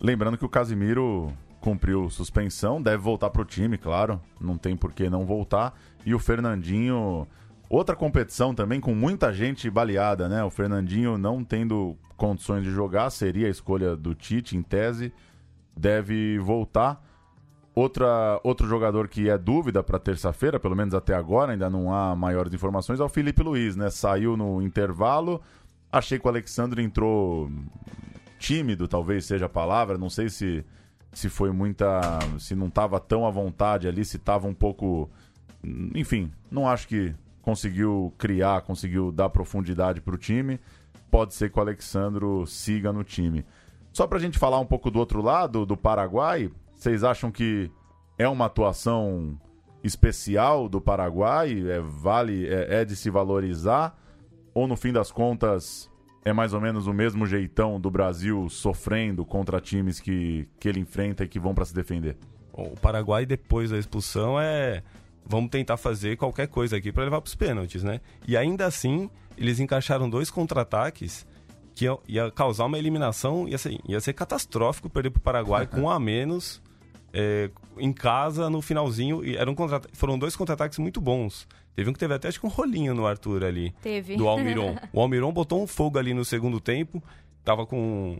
Lembrando que o Casimiro cumpriu suspensão, deve voltar pro time, claro. Não tem por que não voltar. E o Fernandinho. Outra competição também com muita gente baleada, né? O Fernandinho não tendo condições de jogar, seria a escolha do Tite, em tese. Deve voltar. Outra, outro jogador que é dúvida para terça-feira, pelo menos até agora, ainda não há maiores informações, é o Felipe Luiz, né? Saiu no intervalo. Achei que o Alexandre entrou tímido, talvez seja a palavra. Não sei se, se foi muita. se não estava tão à vontade ali, se estava um pouco. Enfim, não acho que conseguiu criar, conseguiu dar profundidade para o time. Pode ser que o Alexandro siga no time. Só para a gente falar um pouco do outro lado, do Paraguai, vocês acham que é uma atuação especial do Paraguai? É, vale, é, é de se valorizar? Ou no fim das contas é mais ou menos o mesmo jeitão do Brasil sofrendo contra times que, que ele enfrenta e que vão para se defender? Bom, o Paraguai, depois da expulsão, é. Vamos tentar fazer qualquer coisa aqui para levar para os pênaltis, né? E ainda assim, eles encaixaram dois contra-ataques que ia, causar uma eliminação, ia ser, ia ser catastrófico perder para o Paraguai com um a menos é, em casa no finalzinho. E eram contra foram dois contra-ataques muito bons. Teve um que teve até acho que um rolinho no Arthur ali. Teve. Do Almiron. o Almiron botou um fogo ali no segundo tempo. Tava com.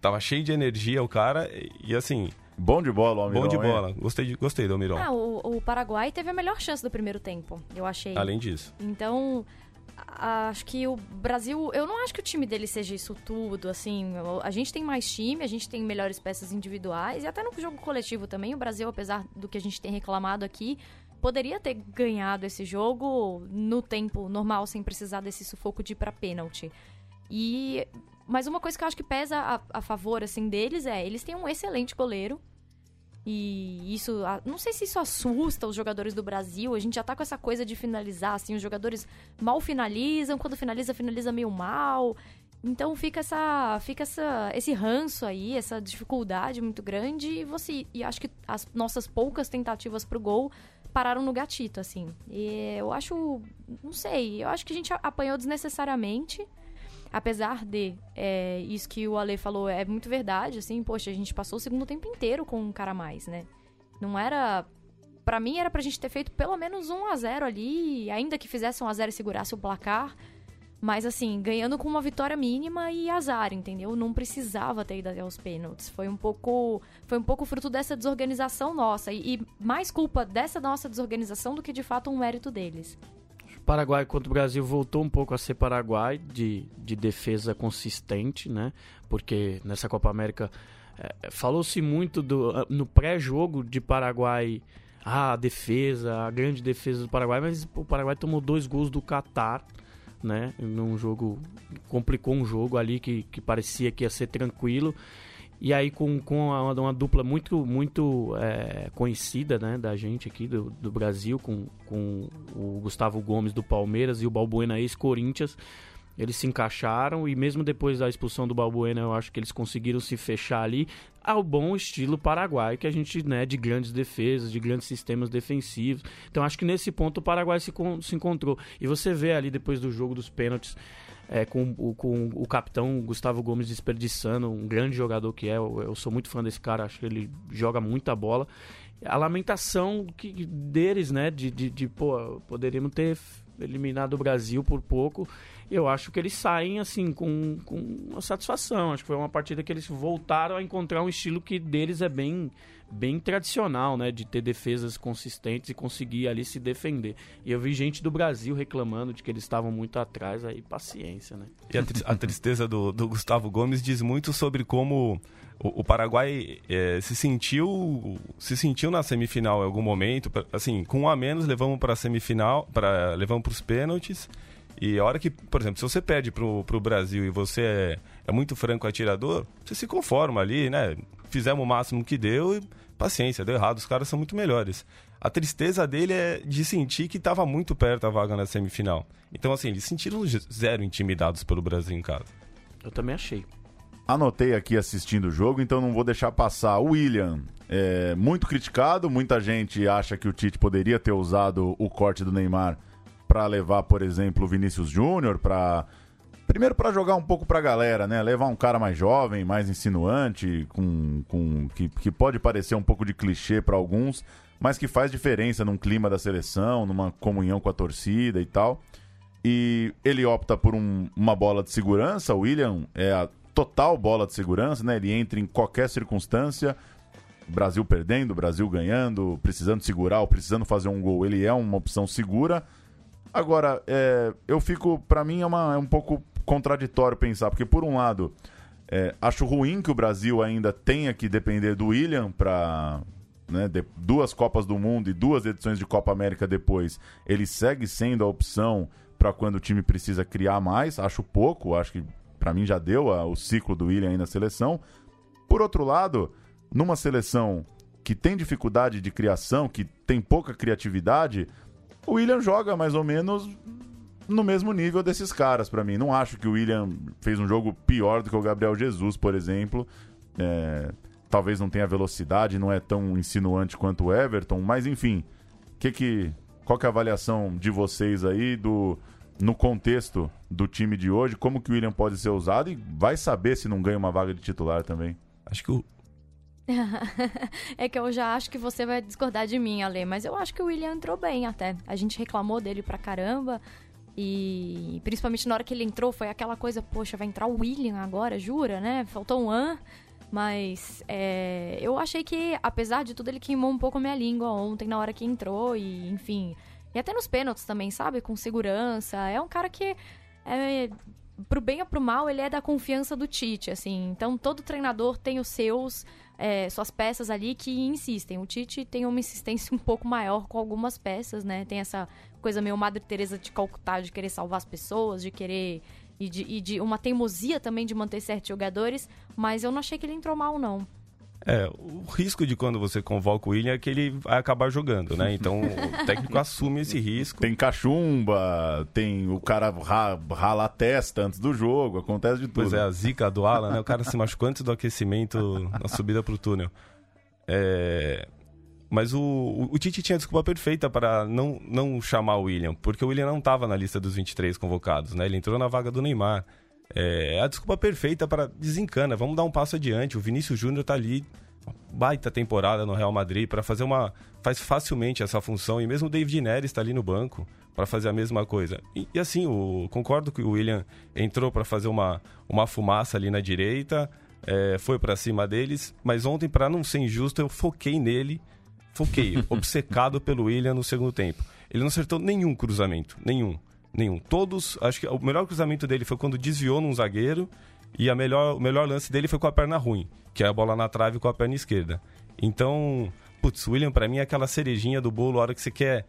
Tava cheio de energia o cara. E assim. Bom de bola, o Almiron. Bom de bola. Gostei, de, gostei do Almiron. Ah, o, o Paraguai teve a melhor chance do primeiro tempo, eu achei. Além disso. Então, acho que o Brasil. Eu não acho que o time dele seja isso tudo, assim. A gente tem mais time, a gente tem melhores peças individuais. E até no jogo coletivo também, o Brasil, apesar do que a gente tem reclamado aqui, poderia ter ganhado esse jogo no tempo normal, sem precisar desse sufoco de ir pra pênalti. E mas uma coisa que eu acho que pesa a, a favor, assim, deles é, eles têm um excelente goleiro. E isso, não sei se isso assusta os jogadores do Brasil. A gente já tá com essa coisa de finalizar, assim, os jogadores mal finalizam, quando finaliza, finaliza meio mal. Então fica essa, fica essa, esse ranço aí, essa dificuldade muito grande e você, e acho que as nossas poucas tentativas pro gol pararam no gatito, assim. E eu acho, não sei, eu acho que a gente apanhou desnecessariamente. Apesar de é, isso que o Ale falou é muito verdade, assim, poxa, a gente passou o segundo tempo inteiro com um cara a mais, né? Não era. para mim era pra gente ter feito pelo menos 1 a 0 ali, ainda que fizesse 1 a 0 e segurasse o placar. Mas assim, ganhando com uma vitória mínima e azar, entendeu? Não precisava ter ido até os pênaltis. Foi um pouco, foi um pouco fruto dessa desorganização nossa e, e mais culpa dessa nossa desorganização do que de fato um mérito deles. Paraguai contra o Brasil voltou um pouco a ser Paraguai de, de defesa consistente, né? Porque nessa Copa América é, falou-se muito do, no pré-jogo de Paraguai, ah, a defesa, a grande defesa do Paraguai, mas o Paraguai tomou dois gols do Catar, né? Num jogo complicou um jogo ali que, que parecia que ia ser tranquilo e aí com, com uma, uma dupla muito muito é, conhecida né, da gente aqui do, do Brasil, com, com o Gustavo Gomes do Palmeiras e o Balbuena ex-Corinthians, eles se encaixaram e mesmo depois da expulsão do Balbuena, eu acho que eles conseguiram se fechar ali ao bom estilo Paraguai, que a gente, né, de grandes defesas, de grandes sistemas defensivos. Então acho que nesse ponto o Paraguai se, se encontrou. E você vê ali depois do jogo dos pênaltis, é, com, o, com o capitão Gustavo Gomes desperdiçando, um grande jogador que é. Eu, eu, sou muito fã desse cara, acho que ele joga muita bola. A lamentação que, deles, né, de, de, de pô, poderíamos ter eliminado o Brasil por pouco. Eu acho que eles saem assim com, com uma satisfação. Acho que foi uma partida que eles voltaram a encontrar um estilo que deles é bem bem tradicional, né, de ter defesas consistentes e conseguir ali se defender. E eu vi gente do Brasil reclamando de que eles estavam muito atrás, aí paciência, né? E a, tri a tristeza do, do, Gustavo Gomes diz muito sobre como o, o Paraguai é, se sentiu se sentiu na semifinal em algum momento, assim, com um a menos levamos para a semifinal, para levamos para os pênaltis. E a hora que, por exemplo, se você perde pro, pro Brasil e você é, é muito franco atirador, você se conforma ali, né? Fizemos o máximo que deu e paciência, deu errado, os caras são muito melhores. A tristeza dele é de sentir que estava muito perto a vaga na semifinal. Então, assim, eles sentiram zero intimidados pelo Brasil em casa. Eu também achei. Anotei aqui assistindo o jogo, então não vou deixar passar. O William, é muito criticado, muita gente acha que o Tite poderia ter usado o corte do Neymar para levar, por exemplo, o Vinícius Júnior para Primeiro para jogar um pouco pra galera, né? Levar um cara mais jovem, mais insinuante, com, com que, que pode parecer um pouco de clichê para alguns, mas que faz diferença num clima da seleção, numa comunhão com a torcida e tal. E ele opta por um, uma bola de segurança. O William é a total bola de segurança, né? Ele entra em qualquer circunstância. Brasil perdendo, Brasil ganhando, precisando segurar ou precisando fazer um gol. Ele é uma opção segura. Agora, é, eu fico. para mim é, uma, é um pouco contraditório pensar, porque por um lado, é, acho ruim que o Brasil ainda tenha que depender do William para né, duas Copas do Mundo e duas edições de Copa América depois, ele segue sendo a opção para quando o time precisa criar mais. Acho pouco, acho que para mim já deu a, o ciclo do William aí na seleção. Por outro lado, numa seleção que tem dificuldade de criação, que tem pouca criatividade, o William joga mais ou menos no mesmo nível desses caras para mim. Não acho que o William fez um jogo pior do que o Gabriel Jesus, por exemplo. É, talvez não tenha velocidade, não é tão insinuante quanto o Everton, mas enfim, que que, qual que é a avaliação de vocês aí do no contexto do time de hoje, como que o William pode ser usado e vai saber se não ganha uma vaga de titular também? Acho que o, é que eu já acho que você vai discordar de mim, Ale, mas eu acho que o William entrou bem até. A gente reclamou dele pra caramba. E principalmente na hora que ele entrou, foi aquela coisa, poxa, vai entrar o William agora, jura, né? Faltou um an. Mas é, eu achei que, apesar de tudo, ele queimou um pouco a minha língua ontem na hora que entrou. E, enfim. E até nos pênaltis também, sabe? Com segurança. É um cara que. É, pro bem ou pro mal, ele é da confiança do Tite, assim. Então todo treinador tem os seus é, suas peças ali que insistem. O Tite tem uma insistência um pouco maior com algumas peças, né? Tem essa coisa meio Madre Teresa de Calcutá de querer salvar as pessoas, de querer e de, e de uma teimosia também de manter certos jogadores, mas eu não achei que ele entrou mal, não. É, o risco de quando você convoca o William é que ele vai acabar jogando, né? Então o técnico assume esse risco. Tem cachumba, tem o cara ra rala a testa antes do jogo, acontece de tudo. Pois é, a zica do Alan, né? O cara se machucou antes do aquecimento na subida pro túnel. É... Mas o, o, Tite tinha desculpa perfeita para não, não chamar o William, porque o William não estava na lista dos 23 convocados, né? Ele entrou na vaga do Neymar. É, é a desculpa perfeita para desencana, vamos dar um passo adiante. O Vinícius Júnior está ali, baita temporada no Real Madrid, para fazer uma. faz facilmente essa função, e mesmo o David Neres está ali no banco para fazer a mesma coisa. E, e assim, o, concordo que o William entrou para fazer uma, uma fumaça ali na direita, é, foi para cima deles, mas ontem, para não ser injusto, eu foquei nele foquei, obcecado pelo William no segundo tempo. Ele não acertou nenhum cruzamento, nenhum, nenhum. Todos, acho que o melhor cruzamento dele foi quando desviou num zagueiro e a melhor, o melhor lance dele foi com a perna ruim, que é a bola na trave com a perna esquerda. Então, putz, William para mim é aquela cerejinha do bolo, a hora que você quer,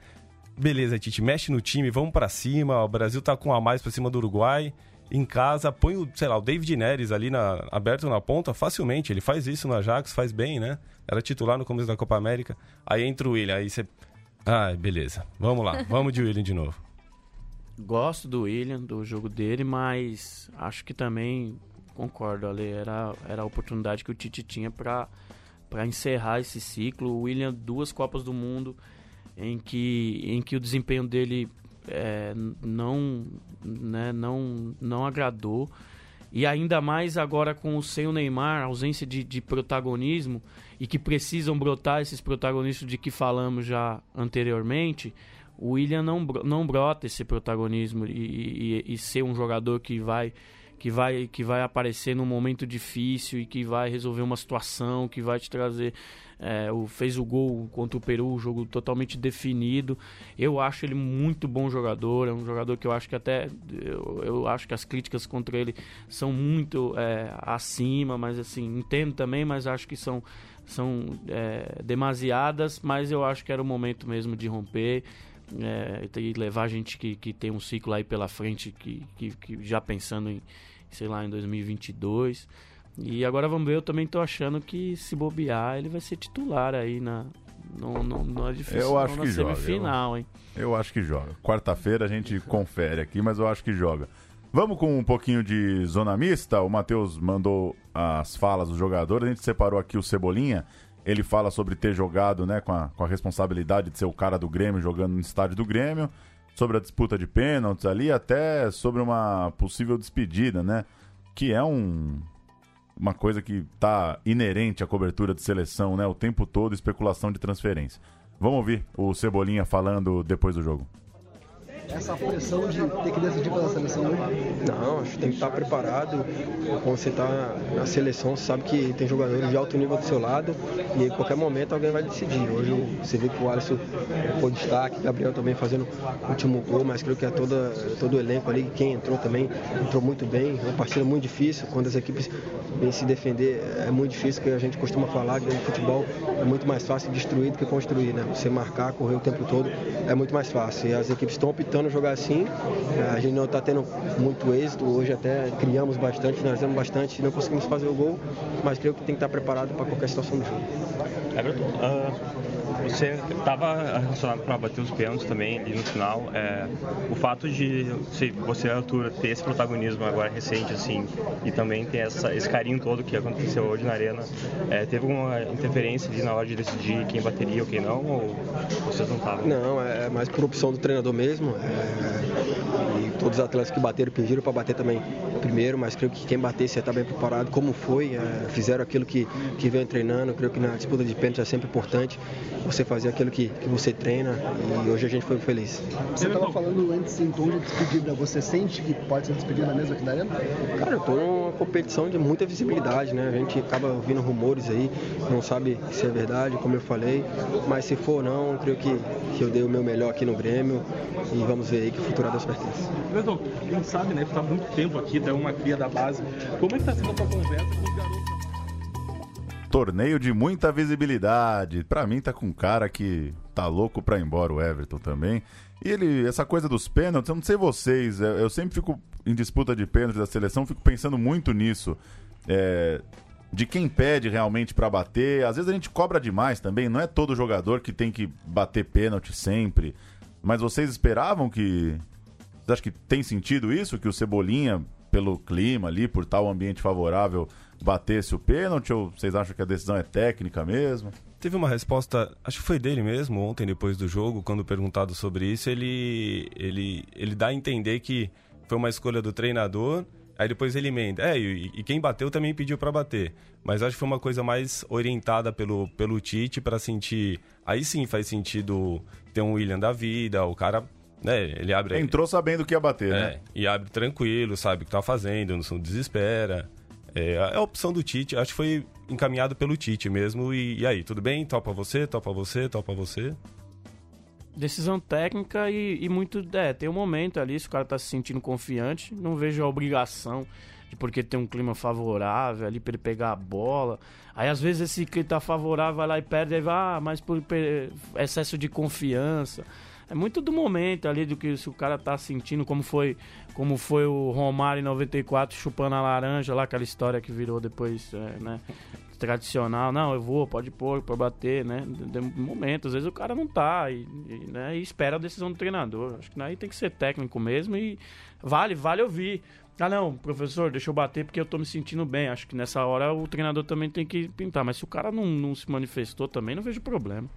beleza, Tite, mexe no time, vamos para cima, o Brasil tá com a mais para cima do Uruguai em casa, põe o, sei lá, o David Neres ali na, aberto na ponta facilmente. Ele faz isso no Ajax, faz bem, né? Era titular no começo da Copa América. Aí entra o William, aí você. Ah, beleza. Vamos lá, vamos de William de novo. Gosto do William, do jogo dele, mas acho que também concordo, ali era, era a oportunidade que o Tite tinha para para encerrar esse ciclo. O William, duas Copas do Mundo em que, em que o desempenho dele é, não, né, não, não agradou. E ainda mais agora com o sem o Neymar, ausência de, de protagonismo, e que precisam brotar esses protagonistas de que falamos já anteriormente, o William não, não brota esse protagonismo e, e, e ser um jogador que vai que vai que vai aparecer num momento difícil e que vai resolver uma situação, que vai te trazer é, o, fez o gol contra o Peru, o jogo totalmente definido. Eu acho ele muito bom jogador, é um jogador que eu acho que até eu, eu acho que as críticas contra ele são muito é, acima, mas assim entendo também, mas acho que são são é, demasiadas, mas eu acho que era o momento mesmo de romper. É, e levar a gente que, que tem um ciclo aí pela frente, que, que, que já pensando em, sei lá, em 2022. E agora vamos ver, eu também tô achando que se bobear, ele vai ser titular aí na. Não, não, não é difícil eu acho que na joga, semifinal, eu, hein? Eu acho que joga. Quarta-feira a gente confere aqui, mas eu acho que joga. Vamos com um pouquinho de zona mista. O Matheus mandou as falas dos jogadores. A gente separou aqui o Cebolinha. Ele fala sobre ter jogado né, com, a, com a responsabilidade de ser o cara do Grêmio jogando no estádio do Grêmio. Sobre a disputa de pênaltis ali, até sobre uma possível despedida, né? Que é um, uma coisa que está inerente à cobertura de seleção, né? O tempo todo, especulação de transferência. Vamos ouvir o Cebolinha falando depois do jogo essa pressão de ter que decidir pela seleção? Não, acho que tem que estar preparado. Quando você está na seleção, você sabe que tem jogadores de alto nível do seu lado e em qualquer momento alguém vai decidir. Hoje você vê que o Alisson foi destaque, Gabriel também fazendo o último gol, mas creio que é toda, todo o elenco ali, quem entrou também entrou muito bem. É uma partida muito difícil, quando as equipes vêm se defender é muito difícil, que a gente costuma falar que no futebol é muito mais fácil destruir do que construir, né? Você marcar, correr o tempo todo é muito mais fácil. E as equipes estão optando tentando jogar assim. A gente não está tendo muito êxito. Hoje até criamos bastante, finalizamos bastante, não conseguimos fazer o gol, mas creio que tem que estar preparado para qualquer situação do jogo. Everton, uh você estava relacionado para bater os pênaltis também ali no final. É, o fato de se você, Arthur, ter esse protagonismo agora recente, assim, e também ter essa, esse carinho todo que aconteceu hoje na Arena, é, teve alguma interferência ali na hora de decidir quem bateria ou quem não? Ou vocês não estavam? Não, é mais por opção do treinador mesmo. É, e todos os atletas que bateram pediram para bater também primeiro, mas creio que quem batesse está bem preparado, como foi, é, fizeram aquilo que, que vem treinando. Creio que na disputa de pênalti é sempre importante você fazer aquilo que, que você treina e hoje a gente foi feliz. Você estava falando antes em tom de despedida, você sente que pode ser despedida mesmo aqui na Arena? Cara, eu estou numa competição de muita visibilidade, né? A gente acaba ouvindo rumores aí, não sabe se é verdade, como eu falei, mas se for não, creio que, que eu dei o meu melhor aqui no Grêmio e vamos ver aí que futuro a Deus pertence. Perdão, quem sabe, né? Está muito tempo aqui, é uma cria da base. Como é que está sendo a sua conversa com os garotos? Torneio de muita visibilidade. Pra mim tá com um cara que tá louco pra ir embora o Everton também. E ele, essa coisa dos pênaltis, eu não sei vocês, eu, sempre fico em disputa de pênaltis da seleção, fico pensando muito nisso. É, de quem pede realmente pra bater. Às vezes a gente cobra demais também, não é todo jogador que tem que bater pênalti sempre. Mas vocês esperavam que. Vocês acham que tem sentido isso? Que o Cebolinha, pelo clima ali, por tal ambiente favorável, batesse o pênalti? Ou vocês acham que a decisão é técnica mesmo? Teve uma resposta, acho que foi dele mesmo, ontem depois do jogo, quando perguntado sobre isso, ele, ele, ele dá a entender que foi uma escolha do treinador, aí depois ele emenda. É, e, e quem bateu também pediu para bater. Mas acho que foi uma coisa mais orientada pelo, pelo Tite para sentir. Aí sim faz sentido ter um William da vida, o cara. Né, ele abre. Entrou sabendo que ia bater, é, né? E abre tranquilo, sabe o que tá fazendo, não desespera. É, a opção do Tite, acho que foi encaminhado pelo Tite mesmo. E, e aí, tudo bem? Topa você, topa você, topa você? Decisão técnica e, e muito. É, tem um momento ali, se o cara tá se sentindo confiante, não vejo a obrigação de porque tem um clima favorável ali pra ele pegar a bola. Aí às vezes esse que tá favorável vai lá e perde, aí vai, ah, mas por per- excesso de confiança. É muito do momento ali, do que se o cara tá sentindo, como foi, como foi o Romário em 94 chupando a laranja lá, aquela história que virou depois, é, né? Tradicional, não, eu vou, pode pôr, pode bater, né? De de momento, às vezes o cara não tá e, e, né, e espera a decisão do treinador. Acho que aí tem que ser técnico mesmo e vale, vale ouvir. Ah, não, professor, deixa eu bater porque eu tô me sentindo bem. Acho que nessa hora o treinador também tem que pintar. Mas se o cara não, não se manifestou também, não vejo problema.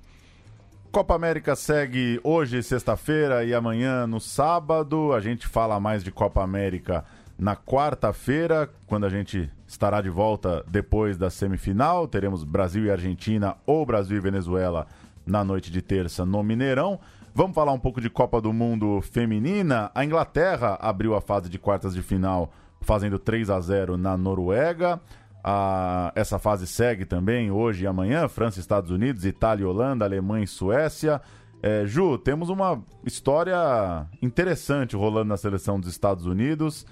Copa América segue hoje, sexta-feira, e amanhã no sábado. A gente fala mais de Copa América na quarta-feira, quando a gente estará de volta depois da semifinal. Teremos Brasil e Argentina ou Brasil e Venezuela na noite de terça no Mineirão. Vamos falar um pouco de Copa do Mundo feminina. A Inglaterra abriu a fase de quartas de final fazendo 3 a 0 na Noruega. Ah, essa fase segue também hoje e amanhã: França, Estados Unidos, Itália, Holanda, Alemanha e Suécia. É, Ju, temos uma história interessante rolando na seleção dos Estados Unidos.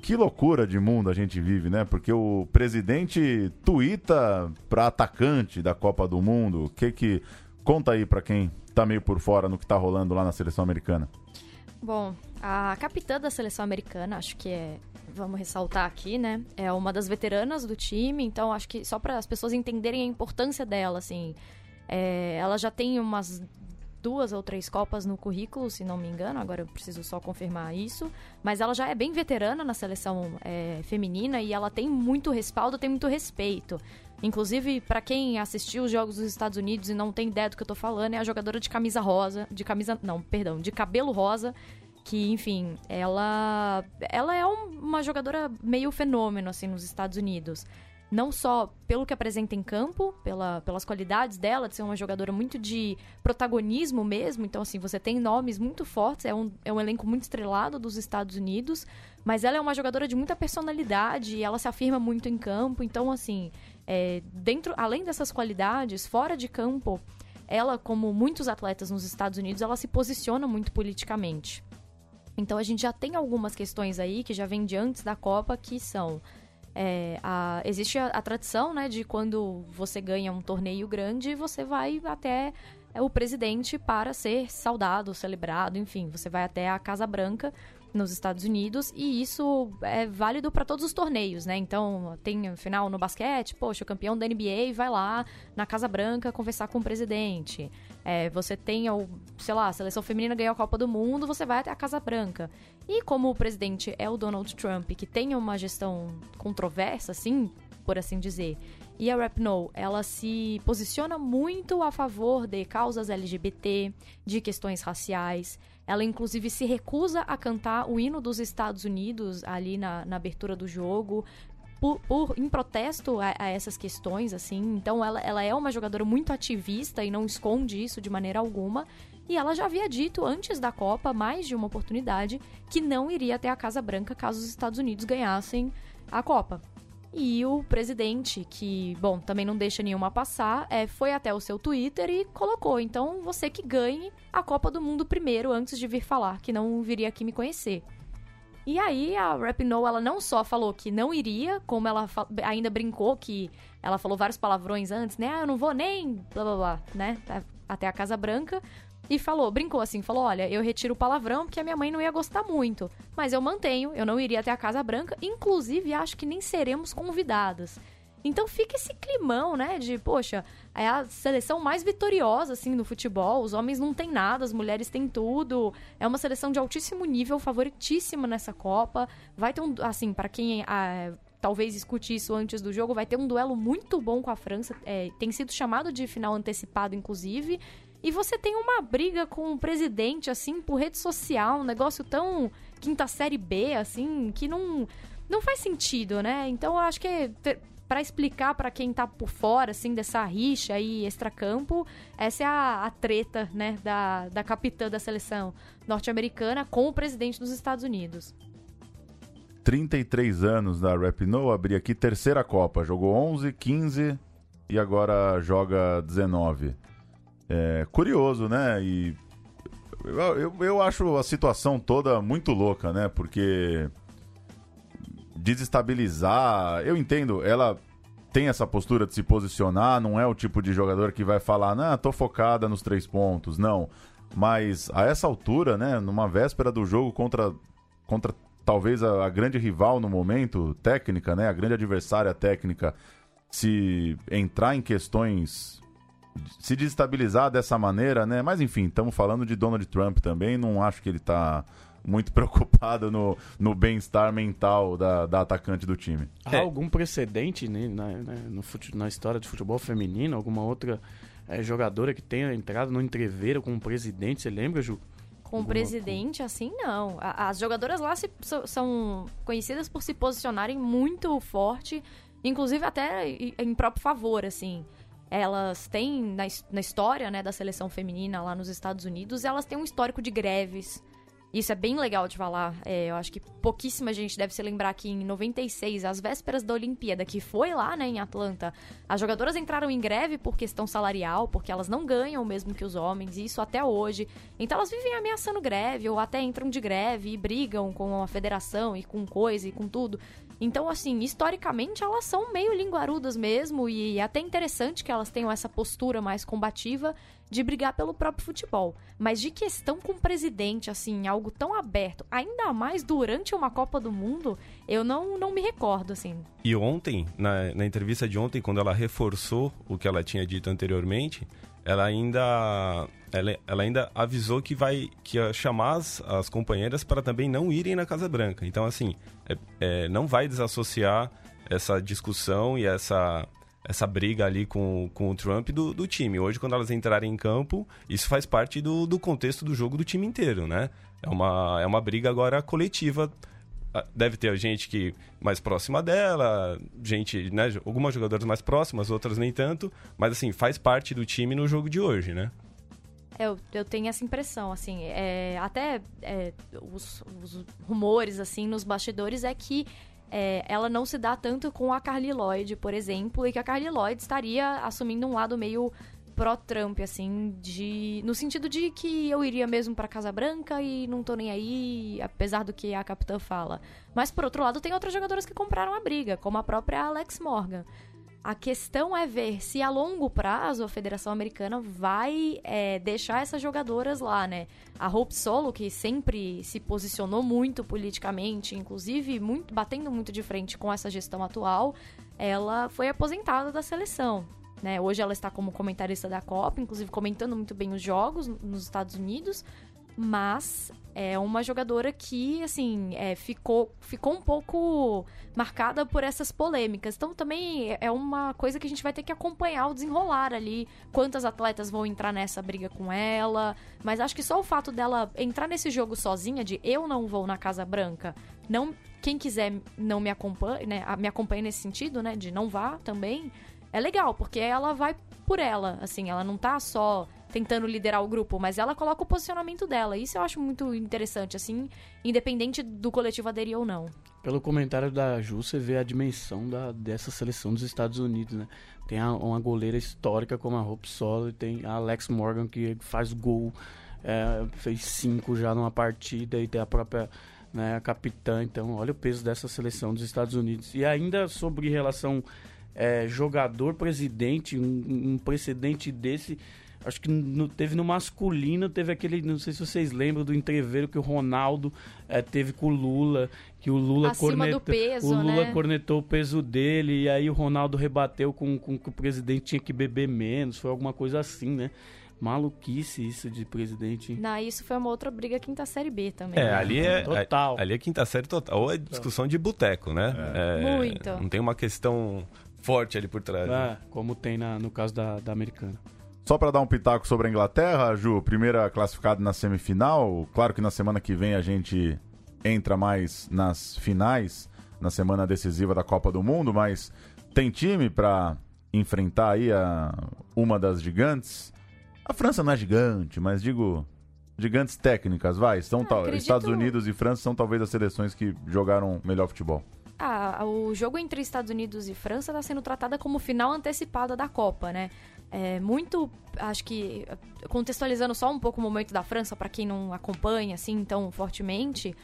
Que loucura de mundo a gente vive, né? Porque o presidente tuita para atacante da Copa do Mundo. O que que conta aí para quem tá meio por fora no que tá rolando lá na seleção americana? Bom, a capitã da seleção americana, acho que é, vamos ressaltar aqui, né? É uma das veteranas do time, então acho que só para as pessoas entenderem a importância dela, assim, é, ela já tem umas duas ou três copas no currículo, se não me engano, agora eu preciso só confirmar isso, mas ela já é bem veterana na seleção é, feminina e ela tem muito respaldo, tem muito respeito. Inclusive, para quem assistiu os jogos dos Estados Unidos e não tem ideia do que eu tô falando, é a jogadora de camisa rosa, de camisa, não, perdão, de cabelo rosa, que, enfim, ela ela é um- uma jogadora meio fenômeno assim nos Estados Unidos. Não só pelo que apresenta em campo, pela, pelas qualidades dela, de ser uma jogadora muito de protagonismo mesmo. Então, assim, você tem nomes muito fortes, é um, é um elenco muito estrelado dos Estados Unidos, mas ela é uma jogadora de muita personalidade ela se afirma muito em campo. Então, assim, é, dentro, além dessas qualidades, fora de campo, ela, como muitos atletas nos Estados Unidos, ela se posiciona muito politicamente. Então a gente já tem algumas questões aí que já vem de antes da Copa que são. é, a- existe a, a tradição, né, de quando você ganha um torneio grande, você vai até é, o presidente para ser saudado, celebrado, enfim, você vai até a Casa Branca nos Estados Unidos e isso é válido para todos os torneios, né? Então, tem final no basquete, poxa, o campeão da NBA vai lá na Casa Branca conversar com o presidente. É, você tem, sei lá, a seleção feminina ganhou a Copa do Mundo, você vai até a Casa Branca. E como o presidente é o Donald Trump, que tem uma gestão controversa, assim, por assim dizer, e a Rapno, ela se posiciona muito a favor de causas LGBT, de questões raciais. Ela, inclusive, se recusa a cantar o hino dos Estados Unidos ali na, na abertura do jogo. Por, por- em protesto a, a essas questões, assim. Então, ela, ela é uma jogadora muito ativista e não esconde isso de maneira alguma. E ela já havia dito antes da Copa, mais de uma oportunidade, que não iria até a Casa Branca caso os Estados Unidos ganhassem a Copa. E o presidente, que, bom, também não deixa nenhuma passar, é, foi até o seu Twitter e colocou: então você que ganhe a Copa do Mundo primeiro, antes de vir falar, que não viria aqui me conhecer. E aí a Rapinoe, ela não só falou que não iria, como ela ainda brincou que ela falou vários palavrões antes, né? Ah, eu não vou nem blá blá blá, né? Até a Casa Branca. E falou, brincou assim, falou: olha, eu retiro o palavrão porque a minha mãe não ia gostar muito. Mas eu mantenho, eu não iria até a Casa Branca. Inclusive, acho que nem seremos convidadas. Então fica esse climão, né? De, poxa, é a seleção mais vitoriosa, assim, no futebol. Os homens não têm nada, as mulheres têm tudo. É uma seleção de altíssimo nível, favoritíssima nessa Copa. Vai ter um, assim, para quem ah, talvez escute isso antes do jogo, vai ter um duelo muito bom com a França. É, tem sido chamado de final antecipado, inclusive. E você tem uma briga com o presidente, assim, por rede social, um negócio tão quinta série B, assim, que não, não faz sentido, né? Então eu acho que para explicar para quem tá por fora, assim, dessa rixa aí extracampo, essa é a, a treta, né, da, da capitã da seleção norte-americana com o presidente dos Estados Unidos. 33 anos da Rapinoe, abri aqui terceira Copa, jogou 11, 15 e agora joga 19. É curioso, né? E eu, eu, eu acho a situação toda muito louca, né? Porque desestabilizar. Eu entendo, ela tem essa postura de se posicionar, não é o tipo de jogador que vai falar, não, tô focada nos três pontos, não. Mas a essa altura, né, numa véspera do jogo contra, contra talvez a, a grande rival no momento, técnica, né, a grande adversária técnica, se entrar em questões se desestabilizar dessa maneira, né? Mas enfim, estamos falando de Donald Trump também, não acho que ele está muito preocupado no, no bem-estar mental da, da atacante do time. Há é. algum precedente né, na, né, no fute, na história de futebol feminino? Alguma outra é, jogadora que tenha entrado no entreveiro com o presidente? Você lembra, Ju? Com o presidente, assim, não. As jogadoras lá se, são conhecidas por se posicionarem muito forte, inclusive até em próprio favor, assim elas têm na, na história né, da seleção feminina lá nos Estados Unidos, elas têm um histórico de greves, isso é bem legal de falar. É, eu acho que pouquíssima gente deve se lembrar que em 96, às vésperas da Olimpíada, que foi lá né, em Atlanta, as jogadoras entraram em greve por questão salarial, porque elas não ganham o mesmo que os homens, e isso até hoje. Então elas vivem ameaçando greve, ou até entram de greve e brigam com a federação e com coisa e com tudo. Então, assim, historicamente elas são meio linguarudas mesmo, e é até interessante que elas tenham essa postura mais combativa de brigar pelo próprio futebol. Mas de questão com o presidente, assim, algo tão aberto, ainda mais durante uma Copa do Mundo, eu não, não me recordo, assim. E ontem, na, na entrevista de ontem, quando ela reforçou o que ela tinha dito anteriormente, ela ainda ela, ela, ainda avisou que vai que ia chamar as, as companheiras para também não irem na Casa Branca. Então, assim, é, é, não vai desassociar essa discussão e essa essa briga ali com, com o Trump do, do time. Hoje, quando elas entrarem em campo, isso faz parte do, do contexto do jogo do time inteiro, né? É uma, é uma briga agora coletiva. Ah, deve ter gente que mais próxima dela, gente, né? Algumas jogadoras mais próximas, outras nem tanto. Mas assim, faz parte do time no jogo de hoje, né? Eu, eu tenho essa impressão, assim, é, até é, os, os rumores, assim, nos bastidores é que é, ela não se dá tanto com a Carly Lloyd, por exemplo, e que a Carly Lloyd estaria assumindo um lado meio pró-Trump, assim, de no sentido de que eu iria mesmo para Casa Branca e não tô nem aí, apesar do que a capitã fala. Mas por outro lado, tem outras jogadoras que compraram a briga, como a própria Alex Morgan. A questão é ver se a longo prazo a Federação Americana vai é, deixar essas jogadoras lá, né? A Hope Solo, que sempre se posicionou muito politicamente, inclusive muito, batendo muito de frente com essa gestão atual, ela foi aposentada da seleção. Né? Hoje ela está como comentarista da Copa, inclusive comentando muito bem os jogos nos Estados Unidos, mas é uma jogadora que, assim, é, ficou, ficou um pouco marcada por essas polêmicas. Então também é uma coisa que a gente vai ter que acompanhar o desenrolar ali. Quantas atletas vão entrar nessa briga com ela. Mas acho que só o fato dela entrar nesse jogo sozinha, de eu não vou na Casa Branca, não. Quem quiser não me acompanha, né? Me acompanha nesse sentido, né? De não vá também. É legal, porque ela vai por ela, assim, ela não tá só tentando liderar o grupo, mas ela coloca o posicionamento dela. Isso eu acho muito interessante, assim, independente do coletivo aderir ou não. Pelo comentário da Ju, você vê a dimensão da, dessa seleção dos Estados Unidos, né? Tem a, uma goleira histórica como a Hope Solo, tem a Alex Morgan que faz gol, é, fez cinco já numa partida, e tem a própria né, a capitã. Então, olha o peso dessa seleção dos Estados Unidos. E ainda sobre relação é, jogador-presidente, um, um, precedente desse, acho que no, teve no masculino, teve aquele, não sei se vocês lembram do entreveiro que o Ronaldo é, teve com o Lula, que o Lula cornetou, peso, o Lula né? cornetou o peso dele, e aí o Ronaldo rebateu com, com que o presidente tinha que beber menos, foi alguma coisa assim, né? Maluquice isso de presidente. Não, isso foi uma outra briga quinta série B também. É, né? ali é. Total. Ali é quinta série total. Ou é discussão de boteco, né? É, Muito. Não tem uma questão forte ali por trás. né? É, como tem na, no caso da, da americana. Só para dar um pitaco sobre a Inglaterra, Ju, primeira classificada na semifinal. Claro que na semana que vem a gente entra mais nas finais, na semana decisiva da Copa do Mundo, mas tem time para enfrentar aí a, uma das gigantes. A França não é gigante, mas digo gigantes técnicas, vai. São Ah, acredito- Estados Unidos e França são talvez as seleções que jogaram melhor futebol. Ah, o jogo entre Estados Unidos e França está sendo tratada como final antecipada da Copa, né? É muito, acho que contextualizando só um pouco o momento da França para quem não acompanha assim tão fortemente,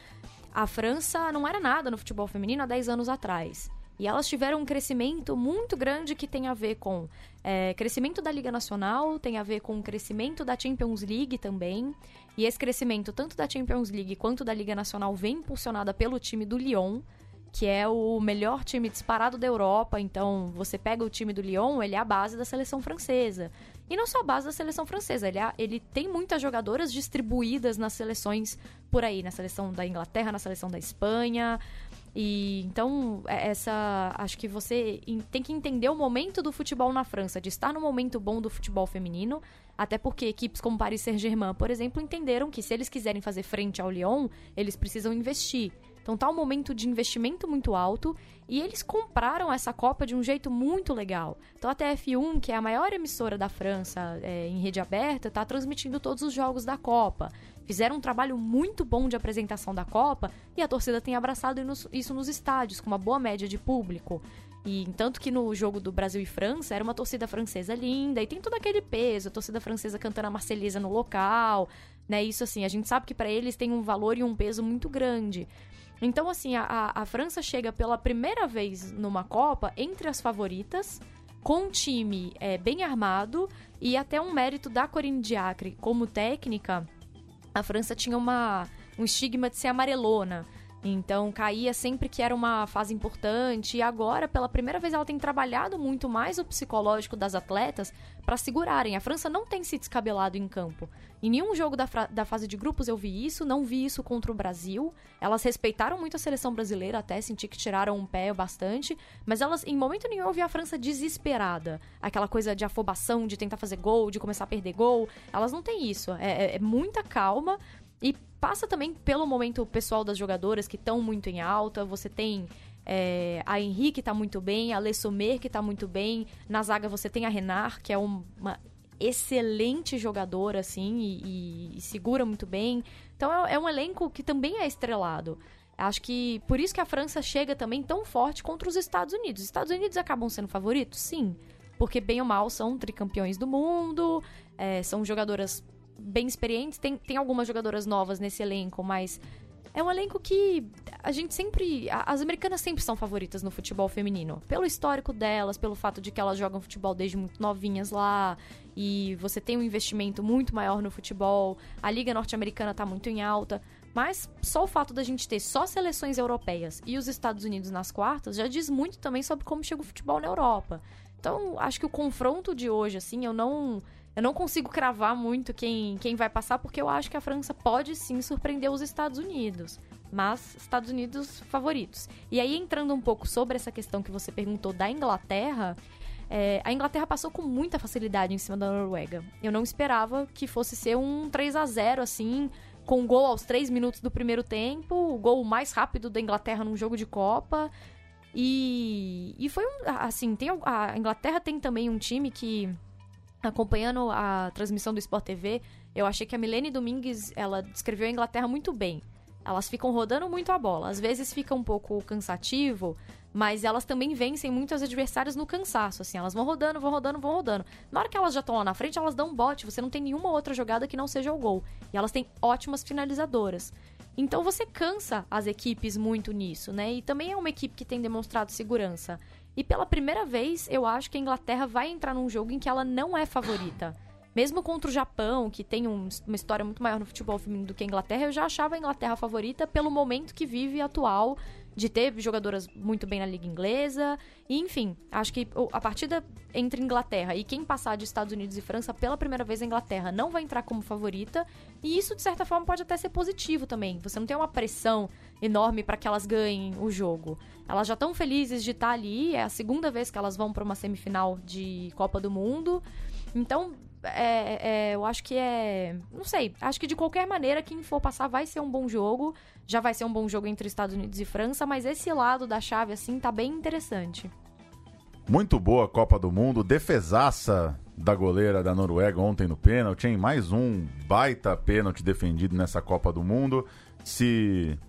a França não era nada no futebol feminino há 10 anos atrás. E elas tiveram um crescimento muito grande que tem a ver com é, crescimento da Liga Nacional, tem a ver com o crescimento da Champions League também. E esse crescimento, tanto da Champions League quanto da Liga Nacional, vem impulsionada pelo time do Lyon, que é o melhor time disparado da Europa. Então, você pega o time do Lyon, ele é a base da seleção francesa. E não só a base da seleção francesa, ele, é- ele tem muitas jogadoras distribuídas nas seleções por aí, na seleção da Inglaterra, na seleção da Espanha. E então, é- essa. Acho que você em- tem que entender o momento do futebol na França, de estar no momento bom do futebol feminino. Até porque equipes como Paris Saint-Germain, por exemplo, entenderam que se eles quiserem fazer frente ao Lyon, eles precisam investir. Então tá um momento de investimento muito alto e eles compraram essa Copa de um jeito muito legal. Então a TF1, que é a maior emissora da França é, em rede aberta, tá transmitindo todos os jogos da Copa. Fizeram um trabalho muito bom de apresentação da Copa e a torcida tem abraçado isso nos estádios, com uma boa média de público. E tanto que no jogo do Brasil e França era uma torcida francesa linda e tem todo aquele peso, a torcida francesa cantando a Marselhesa no local, né? Isso assim, a gente sabe que para eles tem um valor e um peso muito grande. Então, assim, a, a- França chega pela primeira vez numa Copa entre as favoritas, com um time é, bem armado e até um mérito da Corinne Diacre como técnica. A França tinha uma, um estigma de ser amarelona. Então caía sempre que era uma fase importante. E agora, pela primeira vez, ela tem trabalhado muito mais o psicológico das atletas para segurarem. A França não tem se descabelado em campo. Em nenhum jogo da, da fase de grupos eu vi isso, não vi isso contra o Brasil. Elas respeitaram muito a seleção brasileira, até senti que tiraram um pé bastante. Mas elas, em momento nenhum, eu vi a França desesperada. Aquela coisa de afobação, de tentar fazer gol, de começar a perder gol. Elas não têm isso. É- é- é muita calma. E passa também pelo momento pessoal das jogadoras que estão muito em alta. Você tem é, a Henrique tá muito bem, a Lê que tá muito bem. Na zaga você tem a Renard, que é um- uma excelente jogadora, assim, e, e- e segura muito bem. Então é, é um elenco que também é estrelado. Acho que por isso que a França chega também tão forte contra os Estados Unidos. Os Estados Unidos acabam sendo favoritos? Sim. Porque bem ou mal são tricampeões do mundo, é, são jogadoras bem experientes. Tem, tem algumas jogadoras novas nesse elenco, mas é um elenco que a gente sempre. As americanas sempre são favoritas no futebol feminino. Pelo histórico delas, pelo fato de que elas jogam futebol desde muito novinhas lá. E você tem um investimento muito maior no futebol. A Liga Norte-Americana tá muito em alta. Mas só o fato da gente ter só seleções europeias e os Estados Unidos nas quartas já diz muito também sobre como chega o futebol na Europa. Então, acho que o confronto de hoje, assim, eu não. Eu não consigo cravar muito quem, quem vai passar, porque eu acho que a França pode sim surpreender os Estados Unidos. Mas Estados Unidos favoritos. E aí, entrando um pouco sobre essa questão que você perguntou da Inglaterra, é, a Inglaterra passou com muita facilidade em cima da Noruega. Eu não esperava que fosse ser um 3 a 0 assim, com gol aos 3 minutos do primeiro tempo, o gol mais rápido da Inglaterra num jogo de Copa. E, e foi um. Assim, tem, a Inglaterra tem também um time que, acompanhando a transmissão do Sport TV, eu achei que a Milene Domingues ela descreveu a Inglaterra muito bem. Elas ficam rodando muito a bola. Às vezes fica um pouco cansativo, mas elas também vencem muitos adversários no cansaço. Assim, elas vão rodando, vão rodando, vão rodando. Na hora que elas já estão lá na frente, elas dão um bote. Você não tem nenhuma outra jogada que não seja o gol. E elas têm ótimas finalizadoras. Então você cansa as equipes muito nisso, né? E também é uma equipe que tem demonstrado segurança. E pela primeira vez, eu acho que a Inglaterra vai entrar num jogo em que ela não é favorita. Mesmo contra o Japão, que tem um, uma história muito maior no futebol feminino do que a Inglaterra, eu já achava a Inglaterra favorita pelo momento que vive atual de ter jogadoras muito bem na liga inglesa. E enfim, acho que a partida entre Inglaterra e quem passar de Estados Unidos e França pela primeira vez a Inglaterra não vai entrar como favorita. E isso de certa forma pode até ser positivo também. Você não tem uma pressão enorme para que elas ganhem o jogo. Elas já estão felizes de estar ali, é a segunda vez que elas vão para uma semifinal de Copa do Mundo. Então, é, é, eu acho que é. Não sei. Acho que de qualquer maneira, quem for passar vai ser um bom jogo. Já vai ser um bom jogo entre Estados Unidos e França, mas esse lado da chave, assim, tá bem interessante. Muito boa a Copa do Mundo. Defesaça da goleira da Noruega ontem no pênalti, hein? Mais um baita pênalti defendido nessa Copa do Mundo. Se,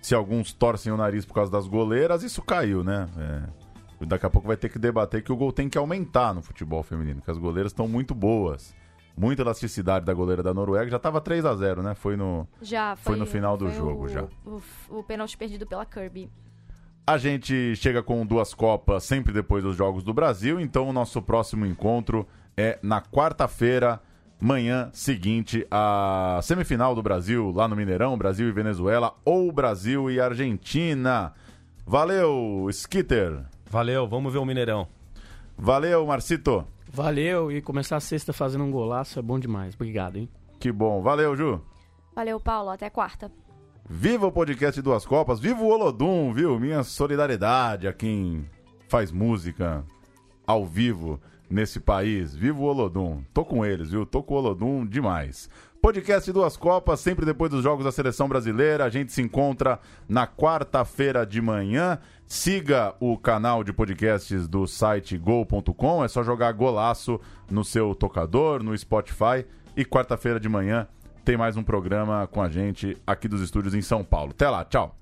se alguns torcem o nariz por causa das goleiras, isso caiu, né? É Daqui a pouco vai ter que debater que o gol tem que aumentar no futebol feminino, que as goleiras estão muito boas. Muita elasticidade da goleira da Noruega. Já estava 3 a 0 né? Foi no, já, foi, foi no final do jogo. O, já. O, o pênalti perdido pela Kirby. A gente chega com duas Copas sempre depois dos Jogos do Brasil, então o nosso próximo encontro é na quarta-feira, manhã seguinte, a semifinal do Brasil, lá no Mineirão, Brasil e Venezuela, ou Brasil e Argentina. Valeu, Skitter! Valeu, vamos ver o Mineirão. Valeu, Marcito. Valeu, e começar a sexta fazendo um golaço é bom demais. Obrigado, hein? Que bom. Valeu, Ju. Valeu, Paulo. Até quarta. Viva o podcast Duas Copas, viva o Olodum, viu? Minha solidariedade a quem faz música ao vivo nesse país. Viva o Olodum. Tô com eles, viu? Tô com o Olodum demais. Podcast Duas Copas, sempre depois dos Jogos da Seleção Brasileira. A gente se encontra na quarta-feira de manhã. Siga o canal de podcasts do site gol.com. É só jogar golaço no seu tocador, no Spotify. E quarta-feira de manhã tem mais um programa com a gente aqui dos estúdios em São Paulo. Até lá, tchau.